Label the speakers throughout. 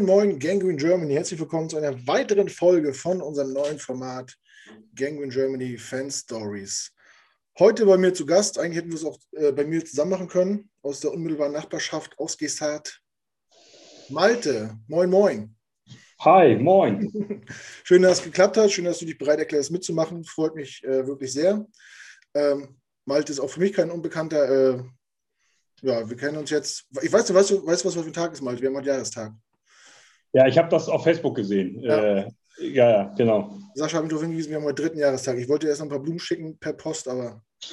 Speaker 1: Moin, moin, Gangrene Germany. Herzlich willkommen zu einer weiteren Folge von unserem neuen Format Gangrene Germany Fan Stories. Heute bei mir zu Gast, eigentlich hätten wir es auch äh, bei mir zusammen machen können, aus der unmittelbaren Nachbarschaft aus Gestart. Malte, moin, moin.
Speaker 2: Hi, moin.
Speaker 1: Schön, dass es geklappt hat. Schön, dass du dich bereit erklärst, mitzumachen. Freut mich äh, wirklich sehr. Ähm, Malte ist auch für mich kein Unbekannter. Äh, ja, wir kennen uns jetzt. Ich weiß nicht, weißt du, weißt du was für ein Tag ist, Malte? Wir haben heute Jahrestag.
Speaker 2: Ja, ich habe das auf Facebook gesehen. Ja, äh, ja, ja, genau.
Speaker 1: Sascha hat mich darauf hingewiesen, wir haben heute dritten Jahrestag. Ich wollte erst noch ein paar Blumen schicken per Post, aber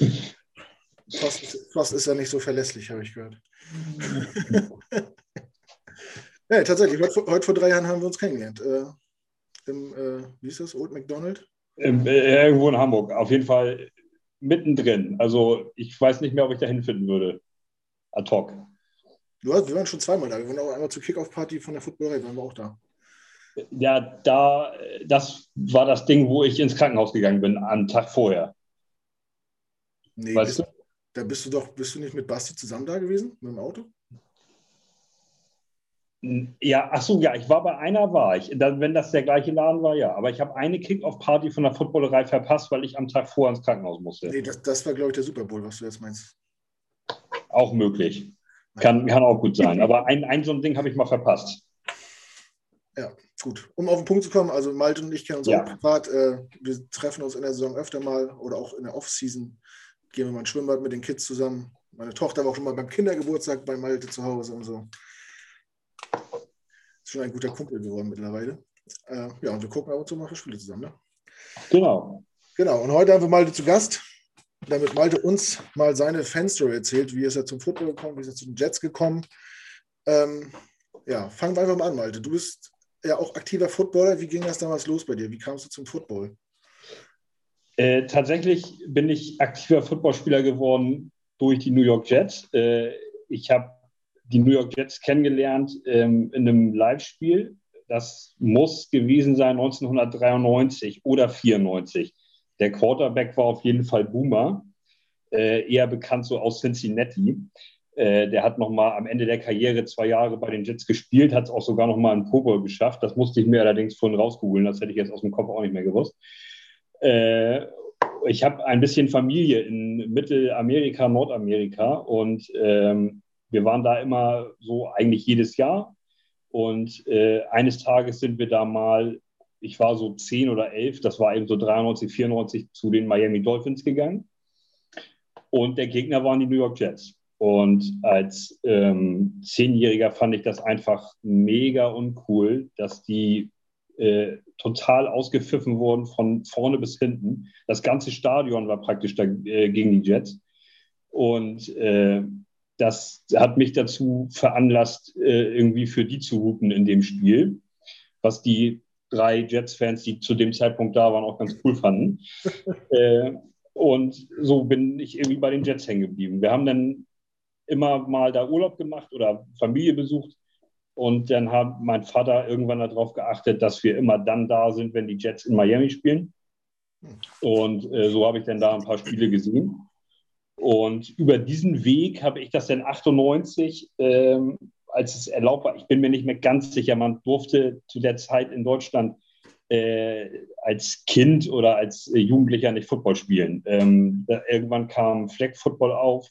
Speaker 1: Post ist, Post ist ja nicht so verlässlich, habe ich gehört. ja, tatsächlich, heute, heute, vor drei Jahren haben wir uns kennengelernt. Äh, Im, äh, wie ist das, Old McDonald?
Speaker 2: Ähm, äh, irgendwo in Hamburg. Auf jeden Fall mittendrin. Also ich weiß nicht mehr, ob ich da hinfinden würde ad hoc.
Speaker 1: Du hast, wir waren schon zweimal da. Wir waren auch einmal zur Kickoff-Party von der Footballerei, waren wir auch da.
Speaker 2: Ja, da, das war das Ding, wo ich ins Krankenhaus gegangen bin, am Tag vorher.
Speaker 1: Nee, weißt bist, du? da bist du doch, bist du nicht mit Basti zusammen da gewesen, mit dem Auto?
Speaker 2: Ja, ach so, ja, ich war bei einer, war ich. wenn das der gleiche Laden war, ja. Aber ich habe eine Kick-Off-Party von der Footballerei verpasst, weil ich am Tag vorher ins Krankenhaus musste.
Speaker 1: Nee, das, das war, glaube ich, der Super Bowl, was du jetzt meinst.
Speaker 2: Auch möglich. Kann, kann auch gut sein. Aber ein, ein so ein Ding habe ich mal verpasst.
Speaker 1: Ja, gut. Um auf den Punkt zu kommen, also Malte und ich kennen uns ja. auch privat. Äh, wir treffen uns in der Saison öfter mal oder auch in der Off-Season. Gehen wir mal ins Schwimmbad mit den Kids zusammen. Meine Tochter war auch schon mal beim Kindergeburtstag bei Malte zu Hause und so. Ist schon ein guter Kumpel geworden mittlerweile. Äh, ja, und wir gucken ab und zu mal für Spiele zusammen. Ne?
Speaker 2: Genau.
Speaker 1: Genau. Und heute haben wir Malte zu Gast damit Malte uns mal seine Fanstory erzählt, wie ist er zum Football gekommen, wie ist er zu den Jets gekommen. Ähm, ja, fangen wir einfach mal an, Malte. Du bist ja auch aktiver Footballer. Wie ging das damals los bei dir? Wie kamst du zum Football?
Speaker 2: Äh, tatsächlich bin ich aktiver Footballspieler geworden durch die New York Jets. Äh, ich habe die New York Jets kennengelernt ähm, in einem Live-Spiel. Das muss gewesen sein 1993 oder 94. Der Quarterback war auf jeden Fall Boomer, äh, eher bekannt so aus Cincinnati. Äh, der hat nochmal am Ende der Karriere zwei Jahre bei den Jets gespielt, hat es auch sogar nochmal einen Pro Bowl geschafft. Das musste ich mir allerdings vorhin rausgoogeln, das hätte ich jetzt aus dem Kopf auch nicht mehr gewusst. Äh, ich habe ein bisschen Familie in Mittelamerika, Nordamerika und ähm, wir waren da immer so eigentlich jedes Jahr. Und äh, eines Tages sind wir da mal ich war so zehn oder elf, das war eben so 93, 94 zu den Miami Dolphins gegangen. Und der Gegner waren die New York Jets. Und als ähm, Zehnjähriger fand ich das einfach mega uncool, dass die äh, total ausgepfiffen wurden von vorne bis hinten. Das ganze Stadion war praktisch da, äh, gegen die Jets. Und äh, das hat mich dazu veranlasst, äh, irgendwie für die zu routen in dem Spiel, was die drei Jets-Fans, die zu dem Zeitpunkt da waren, auch ganz cool fanden. äh, und so bin ich irgendwie bei den Jets hängen geblieben. Wir haben dann immer mal da Urlaub gemacht oder Familie besucht. Und dann hat mein Vater irgendwann darauf geachtet, dass wir immer dann da sind, wenn die Jets in Miami spielen. Und äh, so habe ich dann da ein paar Spiele gesehen. Und über diesen Weg habe ich das dann 98 ähm, als es erlaubt war, ich bin mir nicht mehr ganz sicher, man durfte zu der Zeit in Deutschland äh, als Kind oder als äh, Jugendlicher nicht Football spielen. Ähm, irgendwann kam Flag Football auf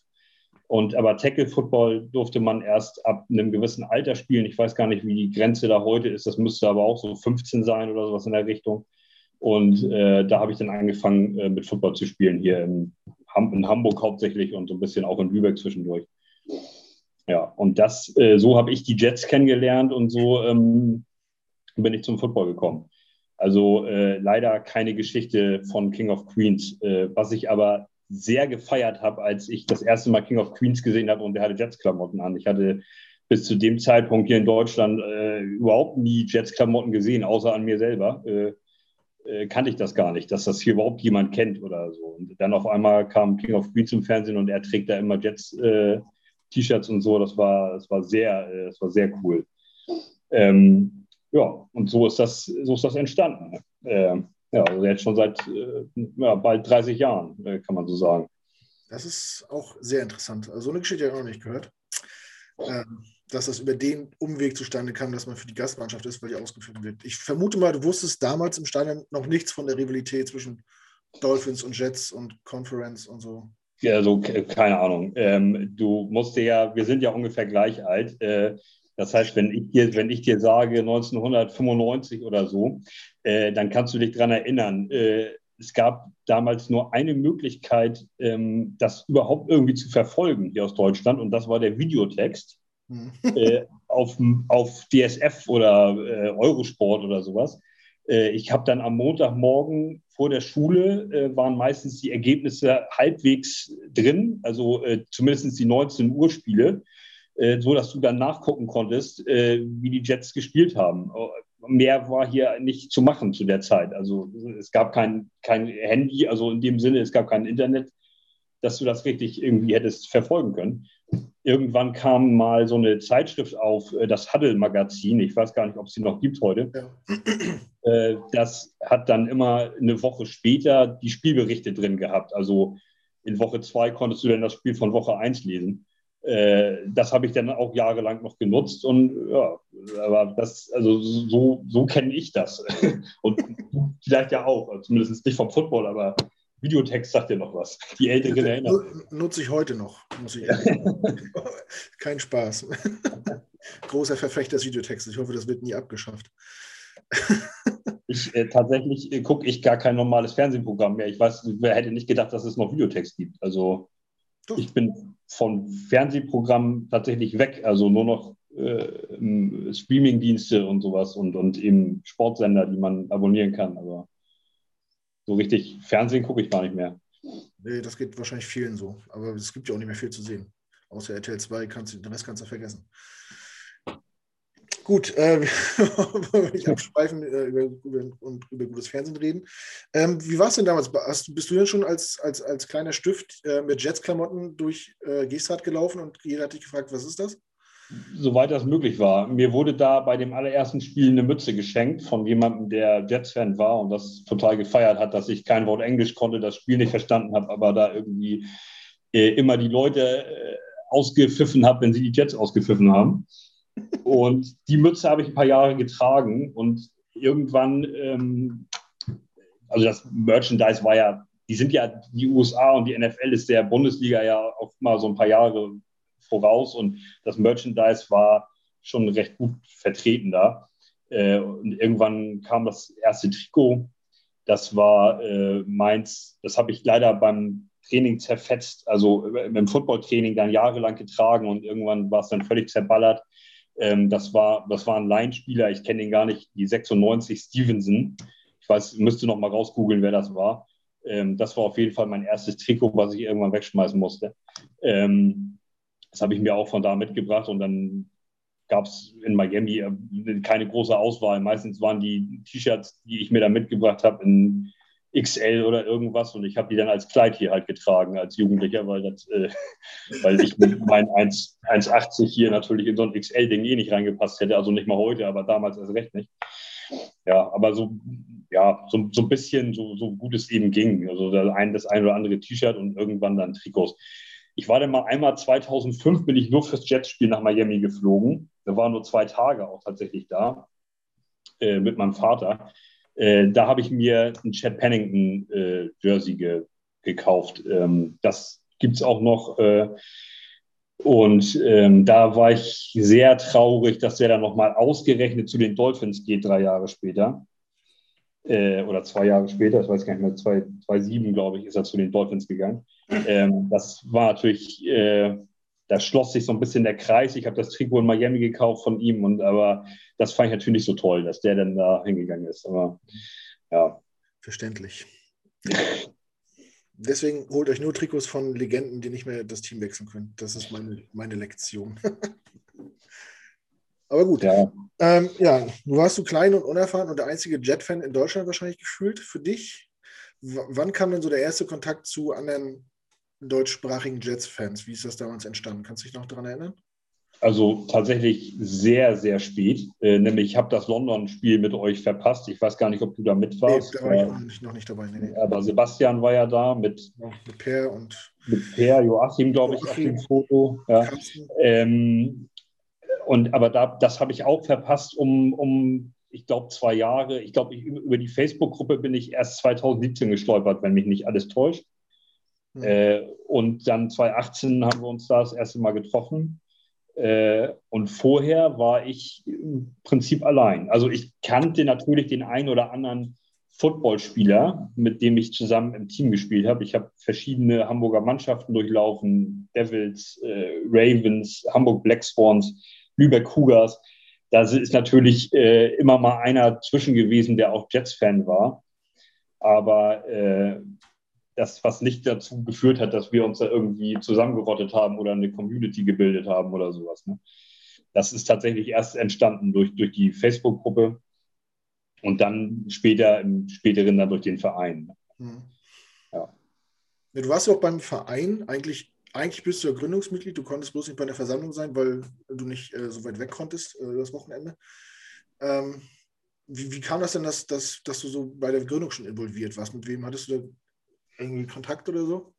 Speaker 2: und aber Tackle Football durfte man erst ab einem gewissen Alter spielen. Ich weiß gar nicht, wie die Grenze da heute ist. Das müsste aber auch so 15 sein oder sowas in der Richtung. Und äh, da habe ich dann angefangen, äh, mit Football zu spielen, hier in, in Hamburg hauptsächlich und so ein bisschen auch in Lübeck zwischendurch. Ja, und das, äh, so habe ich die Jets kennengelernt und so ähm, bin ich zum Football gekommen. Also äh, leider keine Geschichte von King of Queens, äh, was ich aber sehr gefeiert habe, als ich das erste Mal King of Queens gesehen habe und der hatte Jets-Klamotten an. Ich hatte bis zu dem Zeitpunkt hier in Deutschland äh, überhaupt nie Jets-Klamotten gesehen, außer an mir selber. Äh, äh, kannte ich das gar nicht, dass das hier überhaupt jemand kennt oder so. Und dann auf einmal kam King of Queens im Fernsehen und er trägt da immer Jets äh, T-Shirts und so. Das war, das war sehr, äh, das war sehr cool. Ähm, ja, und so ist das, so ist das entstanden. Ähm, ja, also jetzt schon seit äh, ja, bald 30 Jahren, äh, kann man so sagen.
Speaker 1: Das ist auch sehr interessant. Also so eine Geschichte habe ich noch nicht gehört. Ähm, dass das über den Umweg zustande kam, dass man für die Gastmannschaft ist, weil die ausgeführt wird. Ich vermute mal, du wusstest damals im Stadion noch nichts von der Rivalität zwischen Dolphins und Jets und Conference und so.
Speaker 2: Also keine Ahnung. Ähm, du musst dir ja, wir sind ja ungefähr gleich alt. Äh, das heißt, wenn ich dir, wenn ich dir sage 1995 oder so, äh, dann kannst du dich daran erinnern. Äh, es gab damals nur eine Möglichkeit, ähm, das überhaupt irgendwie zu verfolgen hier aus Deutschland, und das war der Videotext mhm. äh, auf, auf DSF oder äh, Eurosport oder sowas. Äh, ich habe dann am Montagmorgen vor der Schule äh, waren meistens die Ergebnisse halbwegs drin, also äh, zumindest die 19 Uhr Spiele, äh, so dass du dann nachgucken konntest, wie die Jets gespielt haben mehr war hier nicht zu machen zu der Zeit. Also es gab kein, kein Handy, also in dem Sinne, es gab kein Internet, dass du das richtig irgendwie hättest verfolgen können. Irgendwann kam mal so eine Zeitschrift auf, äh, das Huddle-Magazin, ich weiß gar nicht, ob es sie noch gibt heute. Ja. Äh, das hat dann immer eine Woche später die Spielberichte drin gehabt. Also in Woche zwei konntest du dann das Spiel von Woche eins lesen. Äh, das habe ich dann auch jahrelang noch genutzt und ja, aber das, also so, so kenne ich das. und vielleicht ja auch, also zumindest nicht vom Football, aber Videotext sagt dir noch was. Die Älteren erinnern.
Speaker 1: Nutze ich heute noch, muss ich Kein Spaß. Großer Verfechter des Videotextes. Ich hoffe, das wird nie abgeschafft.
Speaker 2: Ich äh, tatsächlich äh, gucke ich gar kein normales Fernsehprogramm mehr. Ich weiß, wer hätte nicht gedacht, dass es noch Videotext gibt. Also ich bin von Fernsehprogrammen tatsächlich weg, also nur noch äh, Streaming-Dienste und sowas und, und eben Sportsender, die man abonnieren kann. Aber so richtig Fernsehen gucke ich gar nicht mehr.
Speaker 1: Nee, das geht wahrscheinlich vielen so. Aber es gibt ja auch nicht mehr viel zu sehen. Außer RTL 2, kannst du, den Rest kannst du vergessen. Gut, äh, wir nicht abschweifen äh, über, über, und über gutes Fernsehen reden. Ähm, wie war es denn damals? Hast, bist du denn schon als, als, als kleiner Stift äh, mit Jets-Klamotten durch äh, Gestart gelaufen und jeder hat dich gefragt, was ist das?
Speaker 2: Soweit das möglich war. Mir wurde da bei dem allerersten Spiel eine Mütze geschenkt von jemandem, der Jets-Fan war und das total gefeiert hat, dass ich kein Wort Englisch konnte, das Spiel nicht verstanden habe, aber da irgendwie äh, immer die Leute äh, ausgepfiffen habe, wenn sie die Jets ausgepfiffen haben. Und die Mütze habe ich ein paar Jahre getragen und irgendwann, ähm, also das Merchandise war ja, die sind ja, die USA und die NFL ist der Bundesliga ja auch mal so ein paar Jahre voraus und das Merchandise war schon recht gut vertreten da. Äh, und irgendwann kam das erste Trikot, das war äh, meins, das habe ich leider beim Training zerfetzt, also im Footballtraining dann jahrelang getragen und irgendwann war es dann völlig zerballert. Ähm, das, war, das war ein Laienspieler, ich kenne ihn gar nicht, die 96 Stevenson. Ich weiß, müsste noch mal rausgoogeln, wer das war. Ähm, das war auf jeden Fall mein erstes Trikot, was ich irgendwann wegschmeißen musste. Ähm, das habe ich mir auch von da mitgebracht und dann gab es in Miami äh, keine große Auswahl. Meistens waren die T-Shirts, die ich mir da mitgebracht habe, in XL oder irgendwas und ich habe die dann als Kleid hier halt getragen als Jugendlicher, weil, das, äh, weil ich mit meinen 1,80 hier natürlich in so ein XL-Ding eh nicht reingepasst hätte, also nicht mal heute, aber damals erst recht nicht. Ja, aber so, ja, so, so ein bisschen, so, so gut es eben ging. Also das ein, das ein oder andere T-Shirt und irgendwann dann Trikots. Ich war dann mal einmal 2005, bin ich nur fürs Jetspiel nach Miami geflogen. Da waren nur zwei Tage auch tatsächlich da äh, mit meinem Vater. Äh, da habe ich mir ein Chad Pennington äh, Jersey ge gekauft. Ähm, das gibt es auch noch. Äh, und ähm, da war ich sehr traurig, dass der dann nochmal ausgerechnet zu den Dolphins geht, drei Jahre später. Äh, oder zwei Jahre später, ich weiß gar nicht mehr, 2007, glaube ich, ist er zu den Dolphins gegangen. Ähm, das war natürlich, äh, da schloss sich so ein bisschen der Kreis. Ich habe das Trikot in Miami gekauft von ihm, und aber das fand ich natürlich so toll, dass der dann da hingegangen ist. Aber ja.
Speaker 1: Verständlich. Deswegen holt euch nur Trikots von Legenden, die nicht mehr das Team wechseln können. Das ist meine, meine Lektion. Aber gut. Ja. Ähm, ja, du warst so klein und unerfahren und der einzige Jet-Fan in Deutschland wahrscheinlich gefühlt für dich. W wann kam denn so der erste Kontakt zu anderen deutschsprachigen Jets-Fans? Wie ist das damals entstanden? Kannst du dich noch daran erinnern?
Speaker 2: Also tatsächlich sehr, sehr spät. Äh, nämlich, ich habe das London-Spiel mit euch verpasst. Ich weiß gar nicht, ob du da mit warst. Nee, da war ich auch nicht, noch nicht dabei. Nee, nee. Aber Sebastian war ja da mit, ja,
Speaker 1: mit Per und
Speaker 2: mit Per, Joachim, glaube ich, auf dem Foto. Ja. Ähm, und aber da, das habe ich auch verpasst, um, um ich glaube, zwei Jahre. Ich glaube, über die Facebook-Gruppe bin ich erst 2017 gestolpert, wenn mich nicht alles täuscht. Mhm. Äh, und dann 2018 haben wir uns da das erste Mal getroffen. Äh, und vorher war ich im Prinzip allein. Also ich kannte natürlich den einen oder anderen Footballspieler, mit dem ich zusammen im Team gespielt habe. Ich habe verschiedene Hamburger Mannschaften durchlaufen, Devils, äh, Ravens, Hamburg Black Swans, Lübeck Cougars. Da ist natürlich äh, immer mal einer zwischen gewesen, der auch Jets-Fan war. Aber äh, das, was nicht dazu geführt hat, dass wir uns da irgendwie zusammengerottet haben oder eine Community gebildet haben oder sowas. Ne? Das ist tatsächlich erst entstanden durch, durch die Facebook-Gruppe und dann später im späteren dann durch den Verein. Hm.
Speaker 1: Ja. ja. Du warst ja auch beim Verein, eigentlich, eigentlich bist du ja Gründungsmitglied, du konntest bloß nicht bei der Versammlung sein, weil du nicht äh, so weit weg konntest äh, das Wochenende. Ähm, wie, wie, kam das denn, dass, dass, dass du so bei der Gründung schon involviert warst? Mit wem hattest du da irgendwie Kontakt oder so?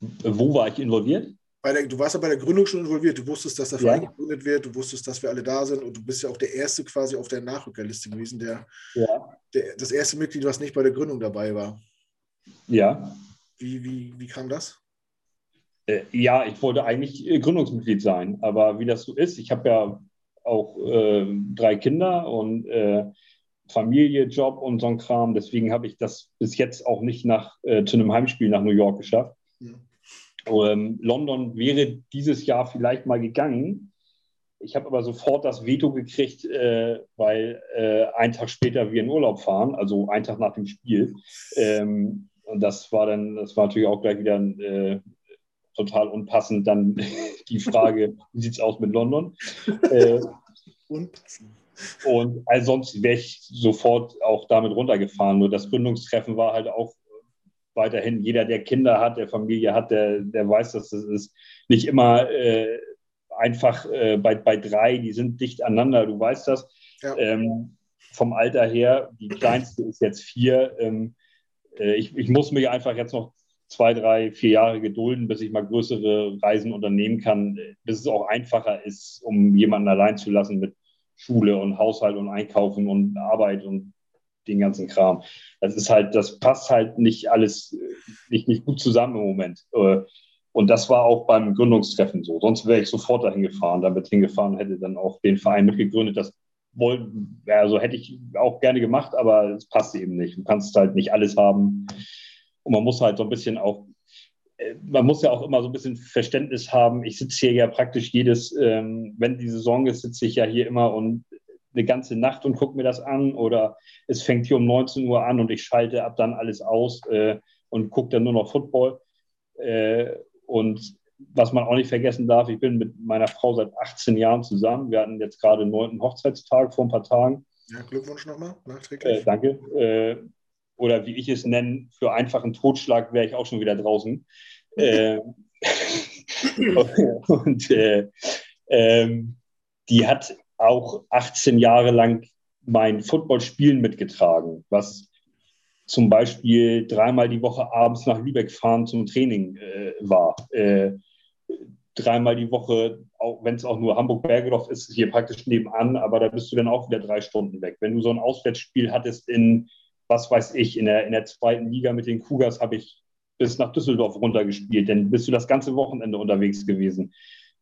Speaker 2: Wo war ich involviert?
Speaker 1: Der, du warst ja bei der Gründung schon involviert. Du wusstest, dass der Verein ja. gegründet wird. Du wusstest, dass wir alle da sind. Und du bist ja auch der Erste quasi auf der Nachrückerliste gewesen, der, ja. der das erste Mitglied, was nicht bei der Gründung dabei war.
Speaker 2: Ja.
Speaker 1: Wie, wie, wie kam das?
Speaker 2: Äh, ja, ich wollte eigentlich äh, Gründungsmitglied sein. Aber wie das so ist, ich habe ja auch äh, drei Kinder und äh, Familie, Job und so ein Kram. Deswegen habe ich das bis jetzt auch nicht nach, äh, zu einem Heimspiel nach New York geschafft. Ja. Ähm, London wäre dieses Jahr vielleicht mal gegangen. Ich habe aber sofort das Veto gekriegt, äh, weil äh, einen Tag später wir in Urlaub fahren, also einen Tag nach dem Spiel. Ähm, und das war dann, das war natürlich auch gleich wieder äh, total unpassend. Dann die Frage, wie sieht es aus mit London? Äh, unpassend. Und ansonsten wäre ich sofort auch damit runtergefahren. Nur das Gründungstreffen war halt auch weiterhin, jeder, der Kinder hat, der Familie hat, der, der weiß, dass das ist nicht immer äh, einfach äh, bei, bei drei, die sind dicht aneinander, du weißt das. Ja. Ähm, vom Alter her, die kleinste ist jetzt vier. Ähm, äh, ich, ich muss mich einfach jetzt noch zwei, drei, vier Jahre gedulden, bis ich mal größere Reisen unternehmen kann, bis es auch einfacher ist, um jemanden allein zu lassen mit Schule und Haushalt und Einkaufen und Arbeit und den ganzen Kram. Das ist halt, das passt halt nicht alles, nicht, nicht gut zusammen im Moment. Äh, und das war auch beim Gründungstreffen so. Sonst wäre ich sofort dahin gefahren, damit hingefahren, hätte dann auch den Verein mitgegründet. Das wollten, also hätte ich auch gerne gemacht, aber es passt eben nicht. Du kannst halt nicht alles haben. Und man muss halt so ein bisschen auch man muss ja auch immer so ein bisschen Verständnis haben. Ich sitze hier ja praktisch jedes, ähm, wenn die Saison ist, sitze ich ja hier immer und eine ganze Nacht und gucke mir das an oder es fängt hier um 19 Uhr an und ich schalte ab dann alles aus äh, und gucke dann nur noch Football. Äh, und was man auch nicht vergessen darf, ich bin mit meiner Frau seit 18 Jahren zusammen. Wir hatten jetzt gerade den neunten Hochzeitstag vor ein paar Tagen.
Speaker 1: Ja, Glückwunsch nochmal, nachträglich.
Speaker 2: Äh, danke. Oder wie ich es nenne, für einfachen Totschlag wäre ich auch schon wieder draußen. äh, und äh, ähm, die hat auch 18 Jahre lang mein Footballspielen mitgetragen, was zum Beispiel dreimal die Woche abends nach Lübeck fahren zum Training äh, war. Äh, dreimal die Woche, wenn es auch nur Hamburg-Bergedorf ist, hier praktisch nebenan, aber da bist du dann auch wieder drei Stunden weg. Wenn du so ein Auswärtsspiel hattest in was weiß ich, in der, in der zweiten Liga mit den Cougars habe ich bis nach Düsseldorf runtergespielt, denn bist du das ganze Wochenende unterwegs gewesen.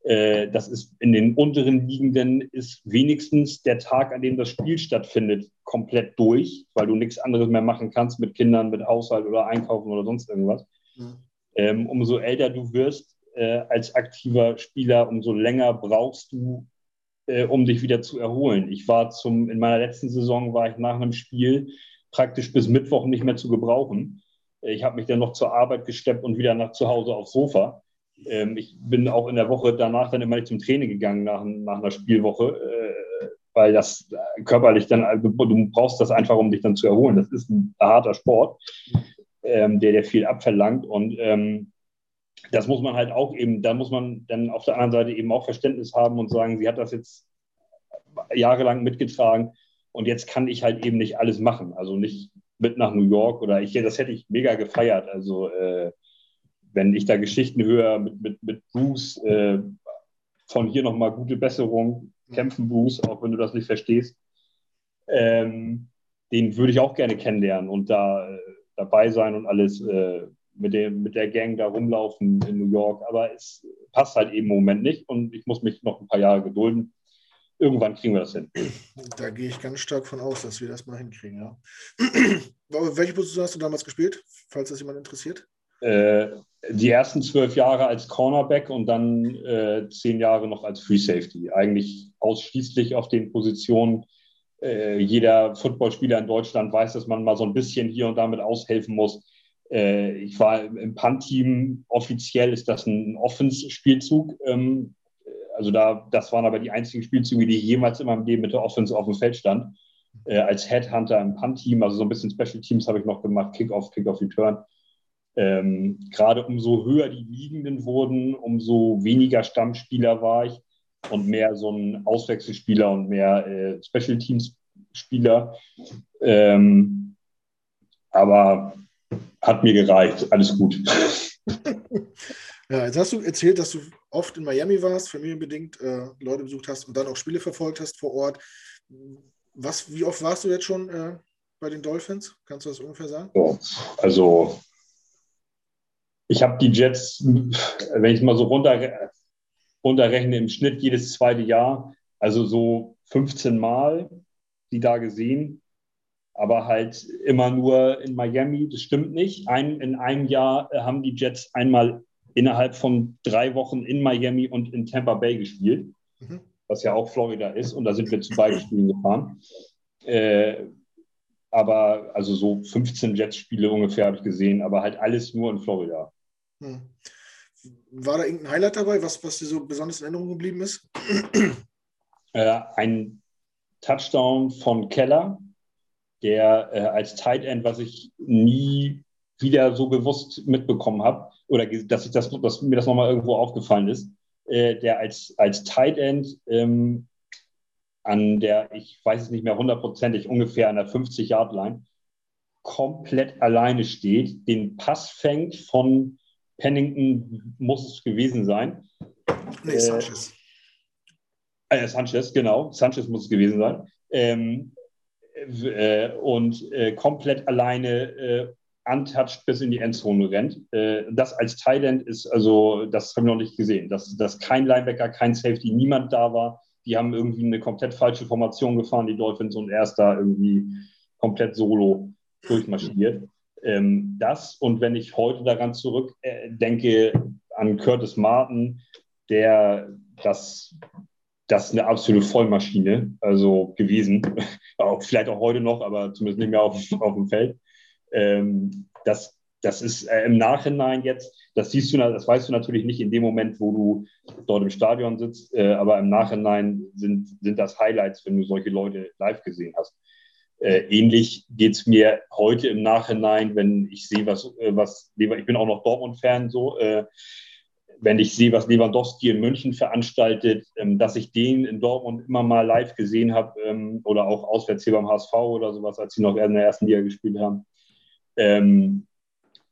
Speaker 2: Äh, das ist in den unteren Liegenden ist wenigstens der Tag, an dem das Spiel stattfindet, komplett durch, weil du nichts anderes mehr machen kannst mit Kindern, mit Haushalt oder Einkaufen oder sonst irgendwas. Mhm. Ähm, umso älter du wirst äh, als aktiver Spieler, umso länger brauchst du, äh, um dich wieder zu erholen. Ich war zum, in meiner letzten Saison war ich nach einem Spiel praktisch bis Mittwoch nicht mehr zu gebrauchen. Ich habe mich dann noch zur Arbeit gesteppt und wieder nach zu Hause aufs Sofa. Ähm, ich bin auch in der Woche danach dann immer nicht zum Training gegangen nach, nach einer Spielwoche, äh, weil das körperlich dann, also du brauchst das einfach, um dich dann zu erholen. Das ist ein harter Sport, ähm, der, der viel abverlangt und ähm, das muss man halt auch eben, da muss man dann auf der anderen Seite eben auch Verständnis haben und sagen, sie hat das jetzt jahrelang mitgetragen und jetzt kann ich halt eben nicht alles machen. Also nicht mit nach New York oder ich, das hätte ich mega gefeiert. Also äh, wenn ich da Geschichten höre mit, mit, mit Bruce, äh, von hier nochmal gute Besserung, kämpfen Bruce, auch wenn du das nicht verstehst. Ähm, den würde ich auch gerne kennenlernen und da äh, dabei sein und alles äh, mit, dem, mit der Gang da rumlaufen in New York. Aber es passt halt eben im Moment nicht und ich muss mich noch ein paar Jahre gedulden. Irgendwann kriegen wir das hin.
Speaker 1: Da gehe ich ganz stark von aus, dass wir das mal hinkriegen. Ja. Welche Position hast du damals gespielt, falls das jemand interessiert?
Speaker 2: Äh, die ersten zwölf Jahre als Cornerback und dann äh, zehn Jahre noch als Free Safety. Eigentlich ausschließlich auf den Positionen. Äh, jeder Footballspieler in Deutschland weiß, dass man mal so ein bisschen hier und damit aushelfen muss. Äh, ich war im Punt-Team. Offiziell ist das ein Offense-Spielzug. Ähm, also da, das waren aber die einzigen Spielzüge, die ich jemals in meinem Leben mit der Offense auf dem Feld stand. Äh, als Headhunter im Punt-Team, also so ein bisschen Special Teams habe ich noch gemacht, Kick-Off, Kick-Off-Return ähm, gerade umso höher die Liegenden wurden, umso weniger Stammspieler war ich und mehr so ein Auswechselspieler und mehr äh, Special Teams Spieler. Ähm, aber hat mir gereicht, alles gut.
Speaker 1: Ja, jetzt hast du erzählt, dass du oft in Miami warst, familienbedingt äh, Leute besucht hast und dann auch Spiele verfolgt hast vor Ort. Was, wie oft warst du jetzt schon äh, bei den Dolphins? Kannst du das ungefähr sagen?
Speaker 2: Also ich habe die Jets, wenn ich mal so runter, runterrechne, im Schnitt jedes zweite Jahr, also so 15 Mal die da gesehen, aber halt immer nur in Miami. Das stimmt nicht. Ein, in einem Jahr äh, haben die Jets einmal innerhalb von drei Wochen in Miami und in Tampa Bay gespielt, mhm. was ja auch Florida ist. Und da sind wir zu beiden Spielen gefahren. Äh, aber also so 15 Jets-Spiele ungefähr habe ich gesehen, aber halt alles nur in Florida. Hm.
Speaker 1: War da irgendein Highlight dabei, was, was dir so besonders in Erinnerung geblieben ist?
Speaker 2: Äh, ein Touchdown von Keller, der äh, als Tight End, was ich nie wieder so bewusst mitbekommen habe, oder dass, ich das, dass mir das nochmal irgendwo aufgefallen ist, äh, der als, als Tight End ähm, an der, ich weiß es nicht mehr hundertprozentig, ungefähr an der 50-Yard-Line, komplett alleine steht, den Pass fängt von Pennington muss es gewesen sein. Nee, äh, Sanchez. Äh, Sanchez, genau. Sanchez muss es gewesen sein. Ähm, äh, und äh, komplett alleine äh, untouched bis in die Endzone rennt. Äh, das als Thailand ist, also, das haben wir noch nicht gesehen. Dass, dass kein Linebacker, kein Safety, niemand da war. Die haben irgendwie eine komplett falsche Formation gefahren, die Dolphins, und er ist da irgendwie komplett solo durchmarschiert. Ähm, das und wenn ich heute daran zurück äh, an Curtis Martin, der das, das ist eine absolute Vollmaschine, also gewesen, vielleicht auch heute noch, aber zumindest nicht mehr auf, auf dem Feld. Ähm, das, das ist äh, im Nachhinein jetzt, das siehst du, das weißt du natürlich nicht in dem Moment, wo du dort im Stadion sitzt, äh, aber im Nachhinein sind, sind das Highlights, wenn du solche Leute live gesehen hast. Äh, ähnlich geht es mir heute im Nachhinein, wenn ich sehe, was, äh, was ich bin auch noch Dortmund-Fan, so, äh, wenn ich sehe, was Lewandowski in München veranstaltet, ähm, dass ich den in Dortmund immer mal live gesehen habe ähm, oder auch auswärts hier beim HSV oder sowas, als sie noch in der ersten Liga gespielt haben, ähm,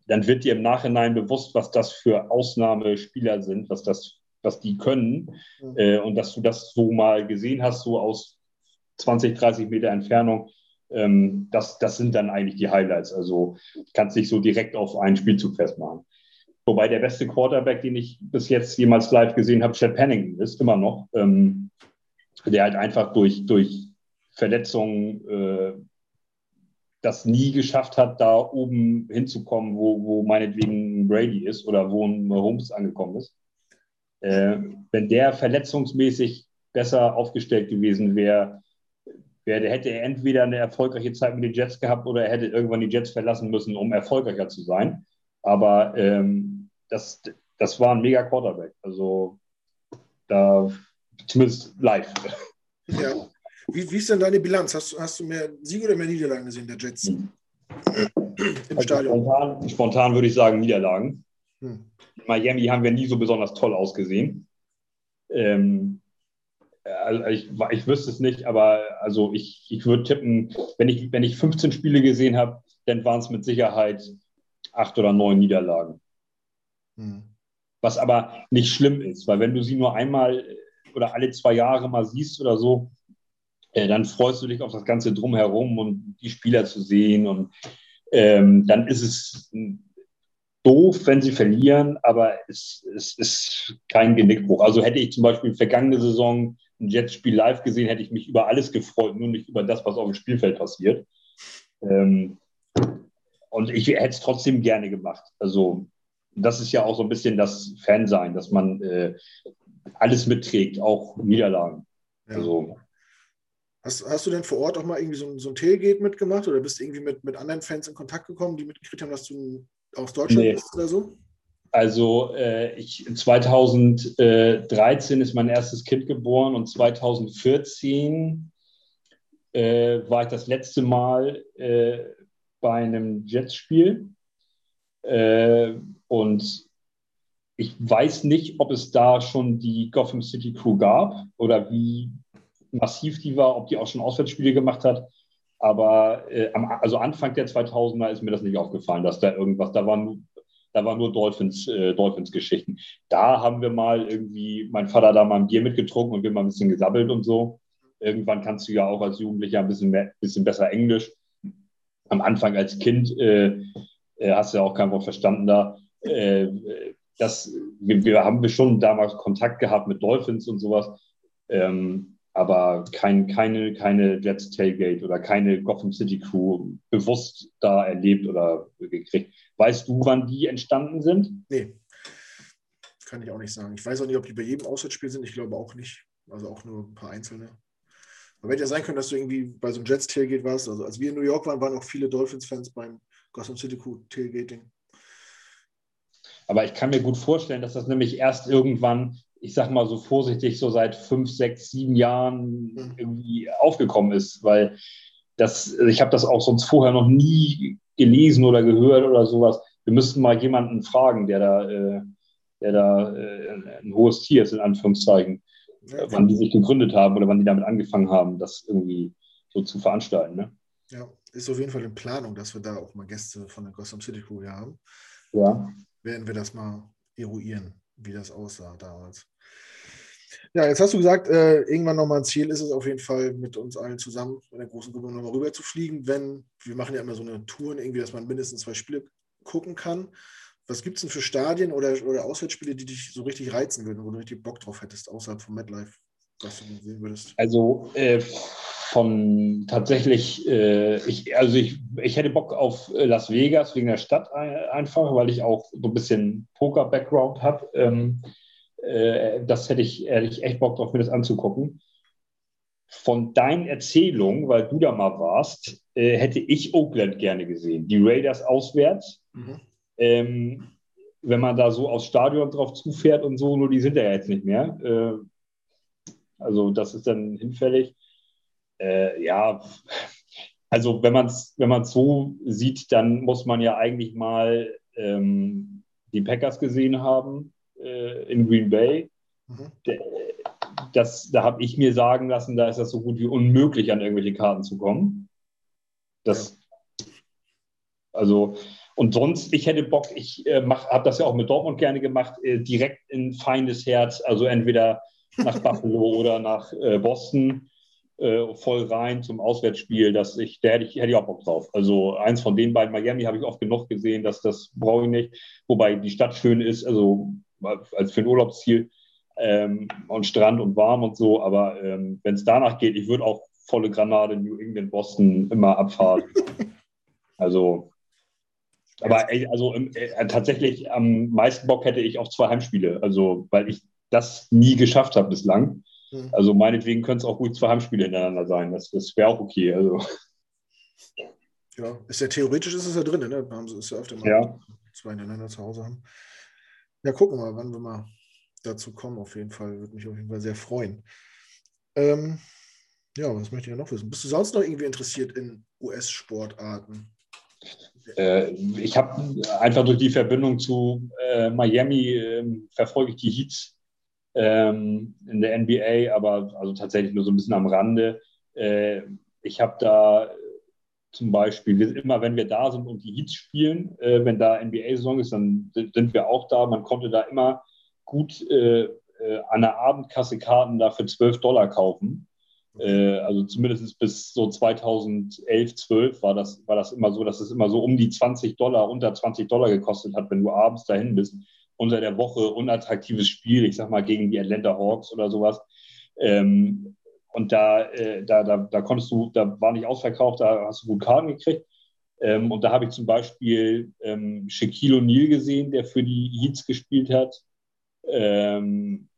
Speaker 2: dann wird dir im Nachhinein bewusst, was das für Ausnahmespieler sind, was das, was die können mhm. äh, und dass du das so mal gesehen hast, so aus 20, 30 Meter Entfernung ähm, das, das sind dann eigentlich die Highlights. Also kannst nicht so direkt auf einen Spielzug festmachen. Wobei der beste Quarterback, den ich bis jetzt jemals live gesehen habe, Chad Pennington ist, immer noch. Ähm, der halt einfach durch, durch Verletzungen äh, das nie geschafft hat, da oben hinzukommen, wo, wo meinetwegen Brady ist oder wo ein Holmes angekommen ist. Äh, wenn der verletzungsmäßig besser aufgestellt gewesen wäre, wäre, hätte er entweder eine erfolgreiche Zeit mit den Jets gehabt oder er hätte irgendwann die Jets verlassen müssen, um erfolgreicher zu sein. Aber ähm, das, das war ein mega Quarterback. Also da zumindest live.
Speaker 1: Ja. Wie, wie ist denn deine Bilanz? Hast, hast du mehr Siege oder mehr Niederlagen gesehen der Jets? Hm.
Speaker 2: Im also Stadion? Spontan, spontan, würde ich sagen Niederlagen. Hm. Miami haben wir nie so besonders toll ausgesehen. Ähm, also ich, ich wüsste es nicht, aber also ich, ich würde tippen, wenn ich, wenn ich 15 Spiele gesehen habe, dann waren es mit Sicherheit acht oder neun Niederlagen. Hm. Was aber nicht schlimm ist, weil wenn du sie nur einmal oder alle zwei Jahre mal siehst oder so, äh, dann freust du dich auf das Ganze drumherum und die Spieler zu sehen. Und ähm, dann ist es doof, wenn sie verlieren, aber es, es ist kein Genickbruch. Also hätte ich zum Beispiel vergangene Saison ein Jetspiel live gesehen, hätte ich mich über alles gefreut, nur nicht über das, was auf dem Spielfeld passiert. Ähm, und ich hätte es trotzdem gerne gemacht. Also das ist ja auch so ein bisschen das Fansein, dass man äh, alles mitträgt, auch Niederlagen. Ja. Also,
Speaker 1: hast, hast du denn vor Ort auch mal irgendwie so, so ein Tailgate mitgemacht oder bist du irgendwie mit, mit anderen Fans in Kontakt gekommen, die mitgekriegt haben, dass du aus Deutschland nee. bist oder so?
Speaker 2: Also äh, ich, 2013 ist mein erstes Kind geboren und 2014 äh, war ich das letzte Mal äh, bei einem Jets-Spiel. Äh, und ich weiß nicht, ob es da schon die Gotham City Crew gab oder wie massiv die war, ob die auch schon Auswärtsspiele gemacht hat. Aber äh, also Anfang der 2000er ist mir das nicht aufgefallen, dass da irgendwas, da waren, da waren nur Dolphins, äh, Dolphins-Geschichten. Da haben wir mal irgendwie, mein Vater da mal ein Bier mitgetrunken und wir mal ein bisschen gesabbelt und so. Irgendwann kannst du ja auch als Jugendlicher ein bisschen, mehr, bisschen besser Englisch. Am Anfang als Kind äh, äh hast du ja auch kein Wort verstanden da. Äh, das, wir, wir, haben schon damals Kontakt gehabt mit Dolphins und sowas. Ähm, aber kein, keine, keine Jets Tailgate oder keine Gotham City Crew bewusst da erlebt oder gekriegt. Weißt du, wann die entstanden sind?
Speaker 1: Nee, kann ich auch nicht sagen. Ich weiß auch nicht, ob die bei jedem Auswärtsspiel sind. Ich glaube auch nicht. Also auch nur ein paar einzelne. Aber hätte ja sein können, dass du irgendwie bei so einem Jets Tailgate warst. Also als wir in New York waren, waren auch viele Dolphins-Fans beim Gotham City Crew Tailgating.
Speaker 2: Aber ich kann mir gut vorstellen, dass das nämlich erst irgendwann ich sag mal so vorsichtig, so seit fünf, sechs, sieben Jahren mhm. irgendwie aufgekommen ist, weil das, ich habe das auch sonst vorher noch nie gelesen oder gehört oder sowas. Wir müssten mal jemanden fragen, der da, äh, der da äh, ein hohes Tier ist, in Anführungszeichen, ja, wann die sich gegründet haben oder wann die damit angefangen haben, das irgendwie so zu veranstalten. Ne?
Speaker 1: Ja, ist auf jeden Fall in Planung, dass wir da auch mal Gäste von der Gotham City Crew haben.
Speaker 2: Ja.
Speaker 1: Werden wir das mal eruieren wie das aussah damals. Ja, jetzt hast du gesagt, äh, irgendwann nochmal ein Ziel ist es auf jeden Fall, mit uns allen zusammen in der großen Gruppe nochmal rüber zu fliegen, wenn, wir machen ja immer so eine Touren irgendwie, dass man mindestens zwei Spiele gucken kann. Was gibt es denn für Stadien oder, oder Auswärtsspiele, die dich so richtig reizen würden, wo du richtig Bock drauf hättest, außerhalb von MetLife, was du sehen würdest?
Speaker 2: Also äh, von tatsächlich, äh, ich, also ich, ich hätte Bock auf äh, Las Vegas wegen der Stadt einfach, weil ich auch so ein bisschen Poker-Background habe. Ähm, äh, das hätte ich, hätte ich echt Bock drauf, mir das anzugucken. Von deinen Erzählungen, weil du da mal warst, äh, hätte ich Oakland gerne gesehen. Die Raiders auswärts. Mhm. Ähm, wenn man da so aufs Stadion drauf zufährt und so, nur die sind ja jetzt nicht mehr. Äh, also das ist dann hinfällig äh, ja, also wenn man es wenn so sieht, dann muss man ja eigentlich mal ähm, die Packers gesehen haben äh, in Green Bay. Mhm. Das, da habe ich mir sagen lassen, da ist das so gut wie unmöglich, an irgendwelche Karten zu kommen. Das, ja. also, und sonst, ich hätte Bock, ich äh, habe das ja auch mit Dortmund gerne gemacht, äh, direkt in feines Herz, also entweder nach Buffalo oder nach äh, Boston äh, voll rein zum Auswärtsspiel, dass ich, da hätte ich, hätte ich auch Bock drauf. Also eins von den beiden, Miami, habe ich oft genug gesehen, dass das brauche ich nicht. Wobei die Stadt schön ist, also als für ein Urlaubsziel ähm, und Strand und warm und so. Aber ähm, wenn es danach geht, ich würde auch volle Granate New England, Boston immer abfahren. also aber ey, also äh, tatsächlich am meisten Bock hätte ich auf zwei Heimspiele. Also, weil ich das nie geschafft habe bislang. Mhm. Also meinetwegen können es auch gut zwei Heimspiele hintereinander sein. Das, das wäre auch okay. Also.
Speaker 1: Ja, ist ja theoretisch ist es ja drin, ne? Haben sie es ja öfter mal
Speaker 2: ja.
Speaker 1: zwei hintereinander zu Hause haben. Ja, gucken wir mal, wann wir mal dazu kommen. Auf jeden Fall würde mich auf jeden Fall sehr freuen. Ähm, ja, was möchte ich ja noch wissen? Bist du sonst noch irgendwie interessiert in US-Sportarten?
Speaker 2: Äh, ich habe einfach durch die Verbindung zu äh, Miami äh, verfolge ich die Heats ähm, in der NBA, aber also tatsächlich nur so ein bisschen am Rande. Äh, ich habe da zum Beispiel, wir, immer wenn wir da sind und die Heats spielen, äh, wenn da NBA-Saison ist, dann sind wir auch da. Man konnte da immer gut äh, äh, an der Abendkasse Karten dafür 12 Dollar kaufen. Äh, also zumindest bis so 2011, 12 war das, war das immer so, dass es immer so um die 20 Dollar, unter 20 Dollar gekostet hat, wenn du abends dahin bist. Unter der Woche unattraktives Spiel, ich sag mal gegen die Atlanta Hawks oder sowas. Ähm, und da, äh, da, da, da konntest du, da war nicht ausverkauft, da hast du gut Karten gekriegt. Ähm, und da habe ich zum Beispiel ähm, Shaquille O'Neal gesehen, der für die Heats gespielt hat. Ähm,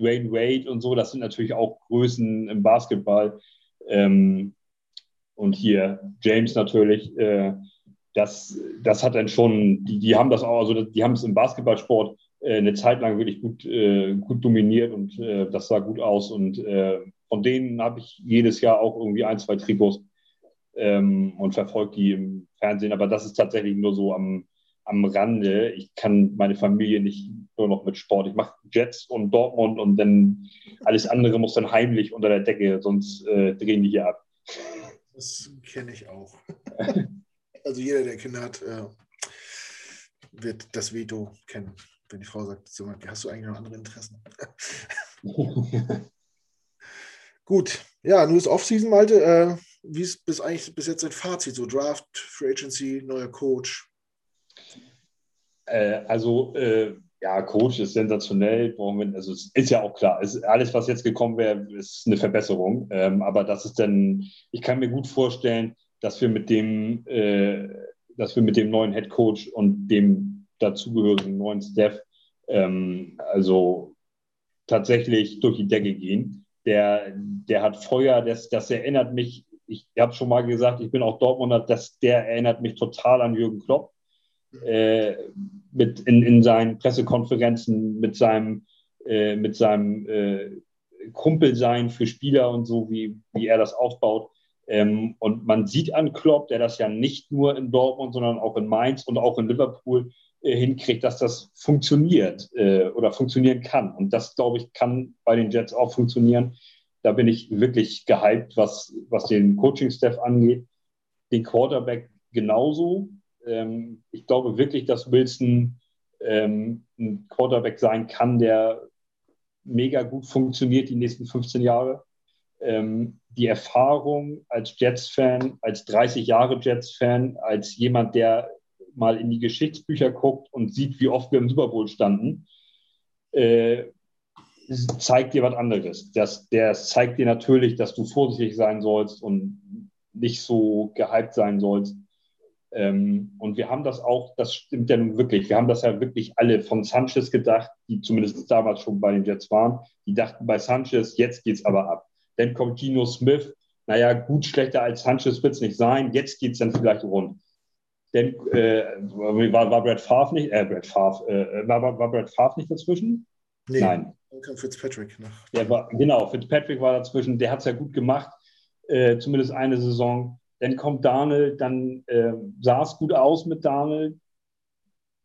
Speaker 2: Dwayne Wade und so, das sind natürlich auch Größen im Basketball. Ähm, und hier James natürlich. Äh, das, das hat dann schon, die, die haben das auch, also die haben es im Basketballsport äh, eine Zeit lang wirklich gut, äh, gut dominiert und äh, das sah gut aus. Und äh, von denen habe ich jedes Jahr auch irgendwie ein, zwei Trikots ähm, und verfolge die im Fernsehen. Aber das ist tatsächlich nur so am, am Rande. Ich kann meine Familie nicht nur noch mit Sport. Ich mache Jets und Dortmund und dann alles andere muss dann heimlich unter der Decke, sonst äh, drehen die hier ab.
Speaker 1: Das kenne ich auch. also jeder, der Kinder hat, äh, wird das Veto kennen. Wenn die Frau sagt, hast du eigentlich noch andere Interessen? Gut, ja, nun ist Offseason, Malte. Äh, wie ist bis eigentlich bis jetzt dein Fazit? So Draft, Free Agency, neuer Coach?
Speaker 2: Äh, also, äh, ja, Coach ist sensationell. Also, es ist ja auch klar. Es, alles, was jetzt gekommen wäre, ist eine Verbesserung. Ähm, aber das ist dann, ich kann mir gut vorstellen, dass wir mit dem, äh, dass wir mit dem neuen Head Coach und dem dazugehörigen neuen Staff, ähm, also tatsächlich durch die Decke gehen der, der hat Feuer, das, das erinnert mich, ich habe schon mal gesagt, ich bin auch Dortmunder, dass der erinnert mich total an Jürgen Klopp. Äh, mit in, in seinen Pressekonferenzen, mit seinem, äh, mit seinem äh, Kumpelsein für Spieler und so, wie, wie er das aufbaut. Ähm, und man sieht an Klopp, der das ja nicht nur in Dortmund, sondern auch in Mainz und auch in Liverpool äh, hinkriegt, dass das funktioniert äh, oder funktionieren kann. Und das, glaube ich, kann bei den Jets auch funktionieren. Da bin ich wirklich gehypt, was, was den Coaching-Staff angeht. Den Quarterback genauso. Ähm, ich glaube wirklich, dass Wilson ähm, ein Quarterback sein kann, der mega gut funktioniert die nächsten 15 Jahre. Ähm, die Erfahrung als Jets-Fan, als 30 Jahre Jets-Fan, als jemand, der mal in die Geschichtsbücher guckt und sieht, wie oft wir im Super Bowl standen, äh, zeigt dir was anderes. Das, der zeigt dir natürlich, dass du vorsichtig sein sollst und nicht so gehypt sein sollst. Ähm, und wir haben das auch, das stimmt ja nun wirklich, wir haben das ja wirklich alle von Sanchez gedacht, die zumindest damals schon bei den Jets waren. Die dachten bei Sanchez, jetzt geht es aber ab. Dann kommt Gino Smith, naja, gut, schlechter als Sanchez wird es nicht sein, jetzt geht es dann vielleicht rund. Denn äh, war, war Brad Favre nicht, äh, Brad Favre, äh, war, war Brad Favre nicht dazwischen?
Speaker 1: Nee, Nein. Dann kam Fitzpatrick
Speaker 2: nach. Der war, genau, Fitzpatrick war dazwischen, der hat es ja gut gemacht, äh, zumindest eine Saison. Dann kommt Daniel, dann äh, sah es gut aus mit Daniel.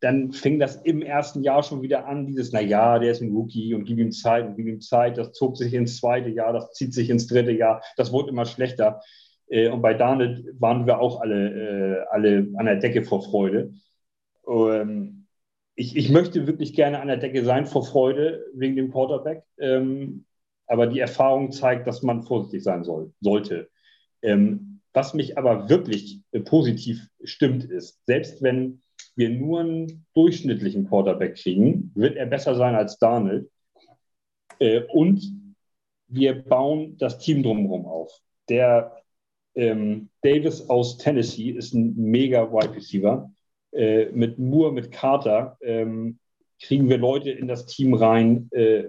Speaker 2: Dann fing das im ersten Jahr schon wieder an, dieses, naja, der ist ein Rookie und gib ihm Zeit und gib ihm Zeit. Das zog sich ins zweite Jahr, das zieht sich ins dritte Jahr. Das wurde immer schlechter. Äh, und bei Daniel waren wir auch alle, äh, alle an der Decke vor Freude. Ähm, ich, ich möchte wirklich gerne an der Decke sein vor Freude wegen dem Quarterback. Ähm, aber die Erfahrung zeigt, dass man vorsichtig sein soll, sollte. Ähm, was mich aber wirklich positiv stimmt, ist, selbst wenn wir nur einen durchschnittlichen Quarterback kriegen, wird er besser sein als Daniel. Äh, und wir bauen das Team drumherum auf. Der ähm, Davis aus Tennessee ist ein mega Wide Receiver. Äh, mit Moore, mit Carter ähm, kriegen wir Leute in das Team rein. Äh,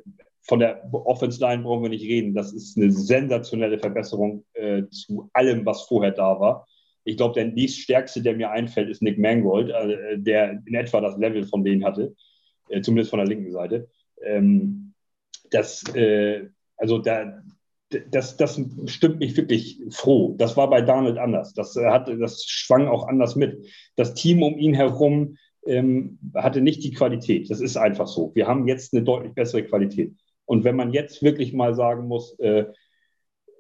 Speaker 2: von der Offense Line brauchen wir nicht reden. Das ist eine sensationelle Verbesserung äh, zu allem, was vorher da war. Ich glaube, der nächststärkste, der mir einfällt, ist Nick Mangold, äh, der in etwa das Level von denen hatte, äh, zumindest von der linken Seite. Ähm, das, äh, also da, das, das stimmt mich wirklich froh. Das war bei Darnold anders. Das, hat, das schwang auch anders mit. Das Team um ihn herum ähm, hatte nicht die Qualität. Das ist einfach so. Wir haben jetzt eine deutlich bessere Qualität. Und wenn man jetzt wirklich mal sagen muss, äh,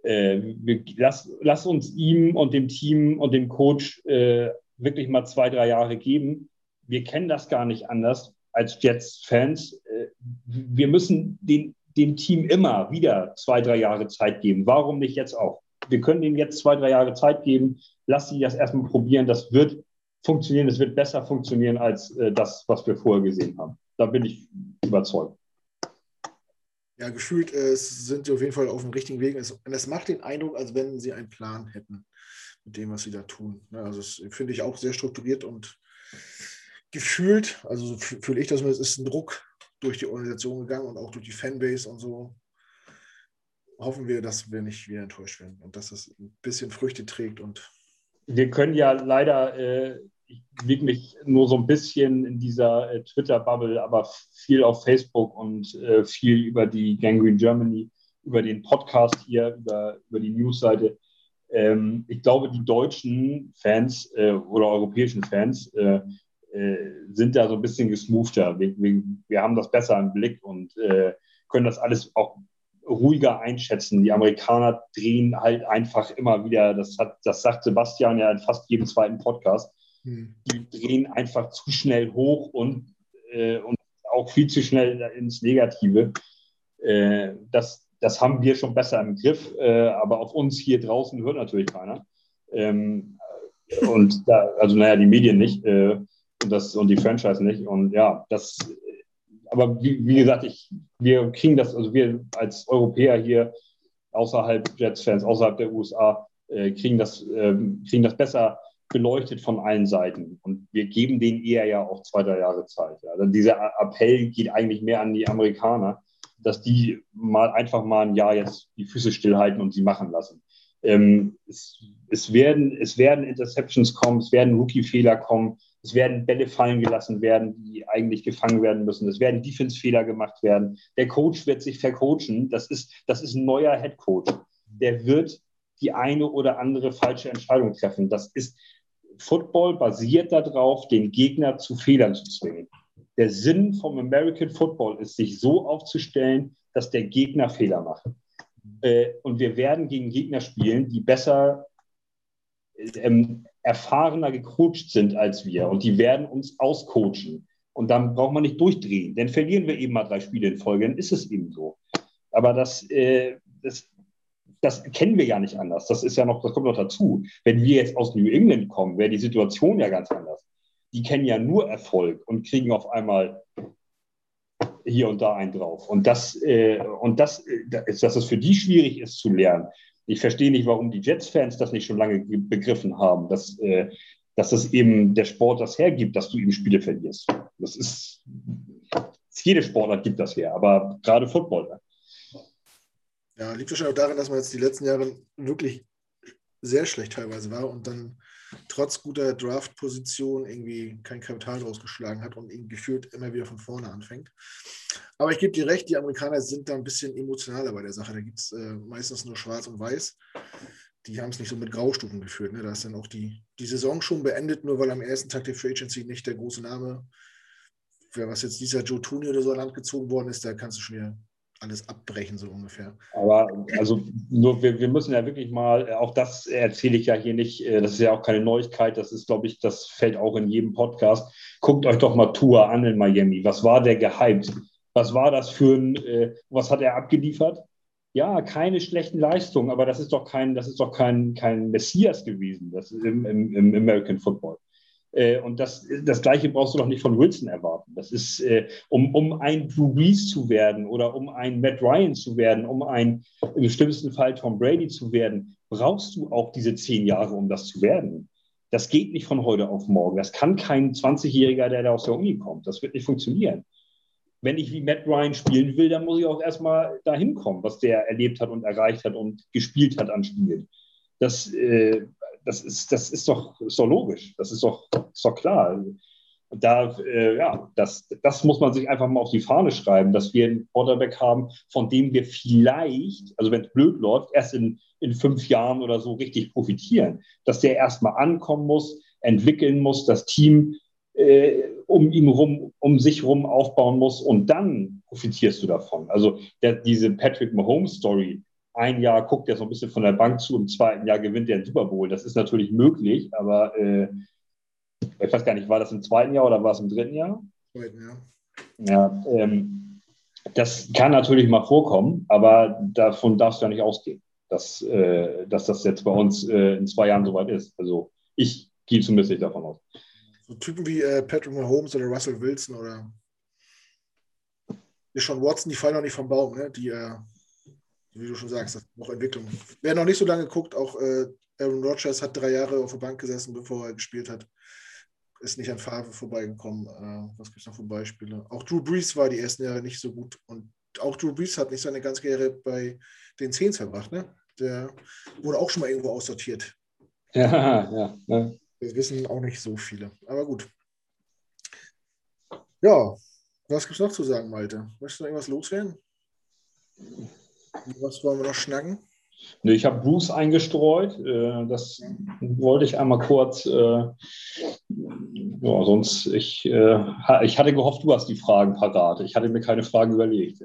Speaker 2: äh, lass, lass, uns ihm und dem Team und dem Coach äh, wirklich mal zwei, drei Jahre geben. Wir kennen das gar nicht anders als Jets-Fans. Äh, wir müssen den, dem Team immer wieder zwei, drei Jahre Zeit geben. Warum nicht jetzt auch? Wir können ihnen jetzt zwei, drei Jahre Zeit geben. Lass sie das erstmal probieren. Das wird funktionieren. Das wird besser funktionieren als äh, das, was wir vorher gesehen haben. Da bin ich überzeugt.
Speaker 1: Ja, gefühlt äh, sind sie auf jeden Fall auf dem richtigen Weg. Es, und es macht den Eindruck, als wenn sie einen Plan hätten mit dem, was sie da tun. Ja, also das finde ich auch sehr strukturiert und gefühlt, also fühle ich das, es ist ein Druck durch die Organisation gegangen und auch durch die Fanbase und so. Hoffen wir, dass wir nicht wieder enttäuscht werden und dass es ein bisschen Früchte trägt und
Speaker 2: wir können ja leider äh, ich bewege mich nur so ein bisschen in dieser äh, Twitter-Bubble, aber viel auf Facebook und äh, viel über die Gangrene Germany, über den Podcast hier, über, über die Newsseite. Ähm, ich glaube, die deutschen Fans äh, oder europäischen Fans äh, äh, sind da so ein bisschen gesmoother. Wir, wir, wir, haben das besser im Blick und äh, können das alles auch ruhiger einschätzen. Die Amerikaner drehen halt einfach immer wieder, das, hat, das sagt Sebastian ja in fast jedem zweiten Podcast, hm. Die drehen einfach zu schnell hoch und, äh, und auch viel zu schnell ins Negative. Äh, das, das haben wir schon besser im Griff, äh, aber auf uns hier draußen hört natürlich keiner. Ähm, und da, also naja, die Medien nicht äh, und, das, und die Franchise nicht. Und ja, das, aber wie, wie gesagt, ich, wir kriegen das, also wir als Europäer hier außerhalb Jets-Fans, außerhalb der USA, äh, kriegen, das, äh, kriegen das besser beleuchtet von allen Seiten. Und wir geben denen eher ja auch zwei, drei Jahre Zeit. Ja. Also dieser Appell geht eigentlich mehr an die Amerikaner, dass die mal einfach mal ein Jahr jetzt die Füße stillhalten und sie machen lassen. Ähm, es, es, werden, es werden Interceptions kommen, es werden Rookie-Fehler kommen, es werden Bälle fallen gelassen werden, die eigentlich gefangen werden müssen. Es werden Defense-Fehler gemacht werden. Der Coach wird sich vercoachen. Das ist, das ist ein neuer Head Coach. Der wird die eine oder andere falsche Entscheidung treffen. Das ist, Football basiert darauf, den Gegner zu Fehlern zu zwingen. Der Sinn vom American Football ist, sich so aufzustellen, dass der Gegner Fehler macht. Äh, und wir werden gegen Gegner spielen, die besser, ähm, erfahrener gecoacht sind als wir. Und die werden uns auscoachen. Und dann braucht man nicht durchdrehen. Dann verlieren wir eben mal drei Spiele in Folge, dann ist es eben so. Aber das, äh, das das kennen wir ja nicht anders. Das ist ja noch, das kommt noch dazu. Wenn wir jetzt aus New England kommen, wäre die Situation ja ganz anders. Die kennen ja nur Erfolg und kriegen auf einmal hier und da einen drauf. Und das, äh, und das, äh, dass es für die schwierig ist zu lernen. Ich verstehe nicht, warum die Jets-Fans das nicht schon lange begriffen haben, dass, äh, dass es eben der Sport das hergibt, dass du eben Spiele verlierst. Das ist, jede Sportart gibt das her, aber gerade Football.
Speaker 1: Ja, liegt wahrscheinlich auch daran, dass man jetzt die letzten Jahre wirklich sehr schlecht teilweise war und dann trotz guter Draft-Position irgendwie kein Kapital rausgeschlagen hat und ihn gefühlt immer wieder von vorne anfängt. Aber ich gebe dir recht, die Amerikaner sind da ein bisschen emotionaler bei der Sache. Da gibt es äh, meistens nur Schwarz und Weiß. Die haben es nicht so mit Graustufen geführt. Ne? Da ist dann auch die, die Saison schon beendet, nur weil am ersten Tag der Free Agency nicht der große Name, wer was jetzt dieser Joe Tooney oder so an Land gezogen worden ist, da kannst du schon wieder alles abbrechen, so ungefähr.
Speaker 2: Aber also nur wir, wir müssen ja wirklich mal, auch das erzähle ich ja hier nicht, äh, das ist ja auch keine Neuigkeit, das ist, glaube ich, das fällt auch in jedem Podcast. Guckt euch doch mal Tour an in Miami. Was war der gehypt? Was war das für ein, äh, was hat er abgeliefert? Ja, keine schlechten Leistungen, aber das ist doch kein, das ist doch kein, kein Messias gewesen, das ist im, im, im American Football. Äh, und das, das Gleiche brauchst du doch nicht von Wilson erwarten. Das ist, äh, um, um ein Drew Brees zu werden oder um ein Matt Ryan zu werden, um ein im schlimmsten Fall Tom Brady zu werden, brauchst du auch diese zehn Jahre, um das zu werden. Das geht nicht von heute auf morgen. Das kann kein 20-Jähriger, der da aus der Uni kommt. Das wird nicht funktionieren. Wenn ich wie Matt Ryan spielen will, dann muss ich auch erstmal dahin kommen, was der erlebt hat und erreicht hat und gespielt hat an Spielen. Das, äh, das ist, das ist doch, ist logisch, das ist doch, ist klar. Und da, äh, ja, das, das muss man sich einfach mal auf die Fahne schreiben, dass wir einen Quarterback haben, von dem wir vielleicht, also wenn es blöd läuft, erst in, in fünf Jahren oder so richtig profitieren. Dass der erstmal ankommen muss, entwickeln muss, das Team äh, um ihn rum, um sich rum aufbauen muss und dann profitierst du davon. Also der, diese Patrick Mahomes Story, ein Jahr guckt er so ein bisschen von der Bank zu, im zweiten Jahr gewinnt er den Super Bowl. Das ist natürlich möglich, aber äh, ich weiß gar nicht, war das im zweiten Jahr oder war es im dritten Jahr? Zweiten Jahr. Ja, ähm, Das kann natürlich mal vorkommen, aber davon darfst du ja nicht ausgehen, dass, äh, dass das jetzt bei uns äh, in zwei Jahren soweit ist. Also ich gehe zumindest nicht davon aus.
Speaker 1: So Typen wie äh, Patrick Mahomes oder Russell Wilson oder Sean Watson, die fallen noch nicht vom Baum, ne? Die, äh, wie du schon sagst, das ist noch Entwicklung. Wer noch nicht so lange guckt, auch äh, Aaron Rodgers hat drei Jahre auf der Bank gesessen, bevor er gespielt hat. Ist nicht an Favre vorbeigekommen. Äh, was gibt es noch für Beispiele? Auch Drew Brees war die ersten Jahre nicht so gut. Und auch Drew Brees hat nicht seine ganze Karriere bei den Saints verbracht. Ne? Der wurde auch schon mal irgendwo aussortiert.
Speaker 2: Ja, ja. ja.
Speaker 1: Das wissen auch nicht so viele. Aber gut. Ja, was gibt es noch zu sagen, Malte? Möchtest du noch irgendwas loswerden? Was wollen wir noch schnacken?
Speaker 2: Nee, ich habe Bruce eingestreut. Äh, das wollte ich einmal kurz. Äh, ja, sonst, ich, äh, ich hatte gehofft, du hast die Fragen parat. Ich hatte mir keine Fragen überlegt.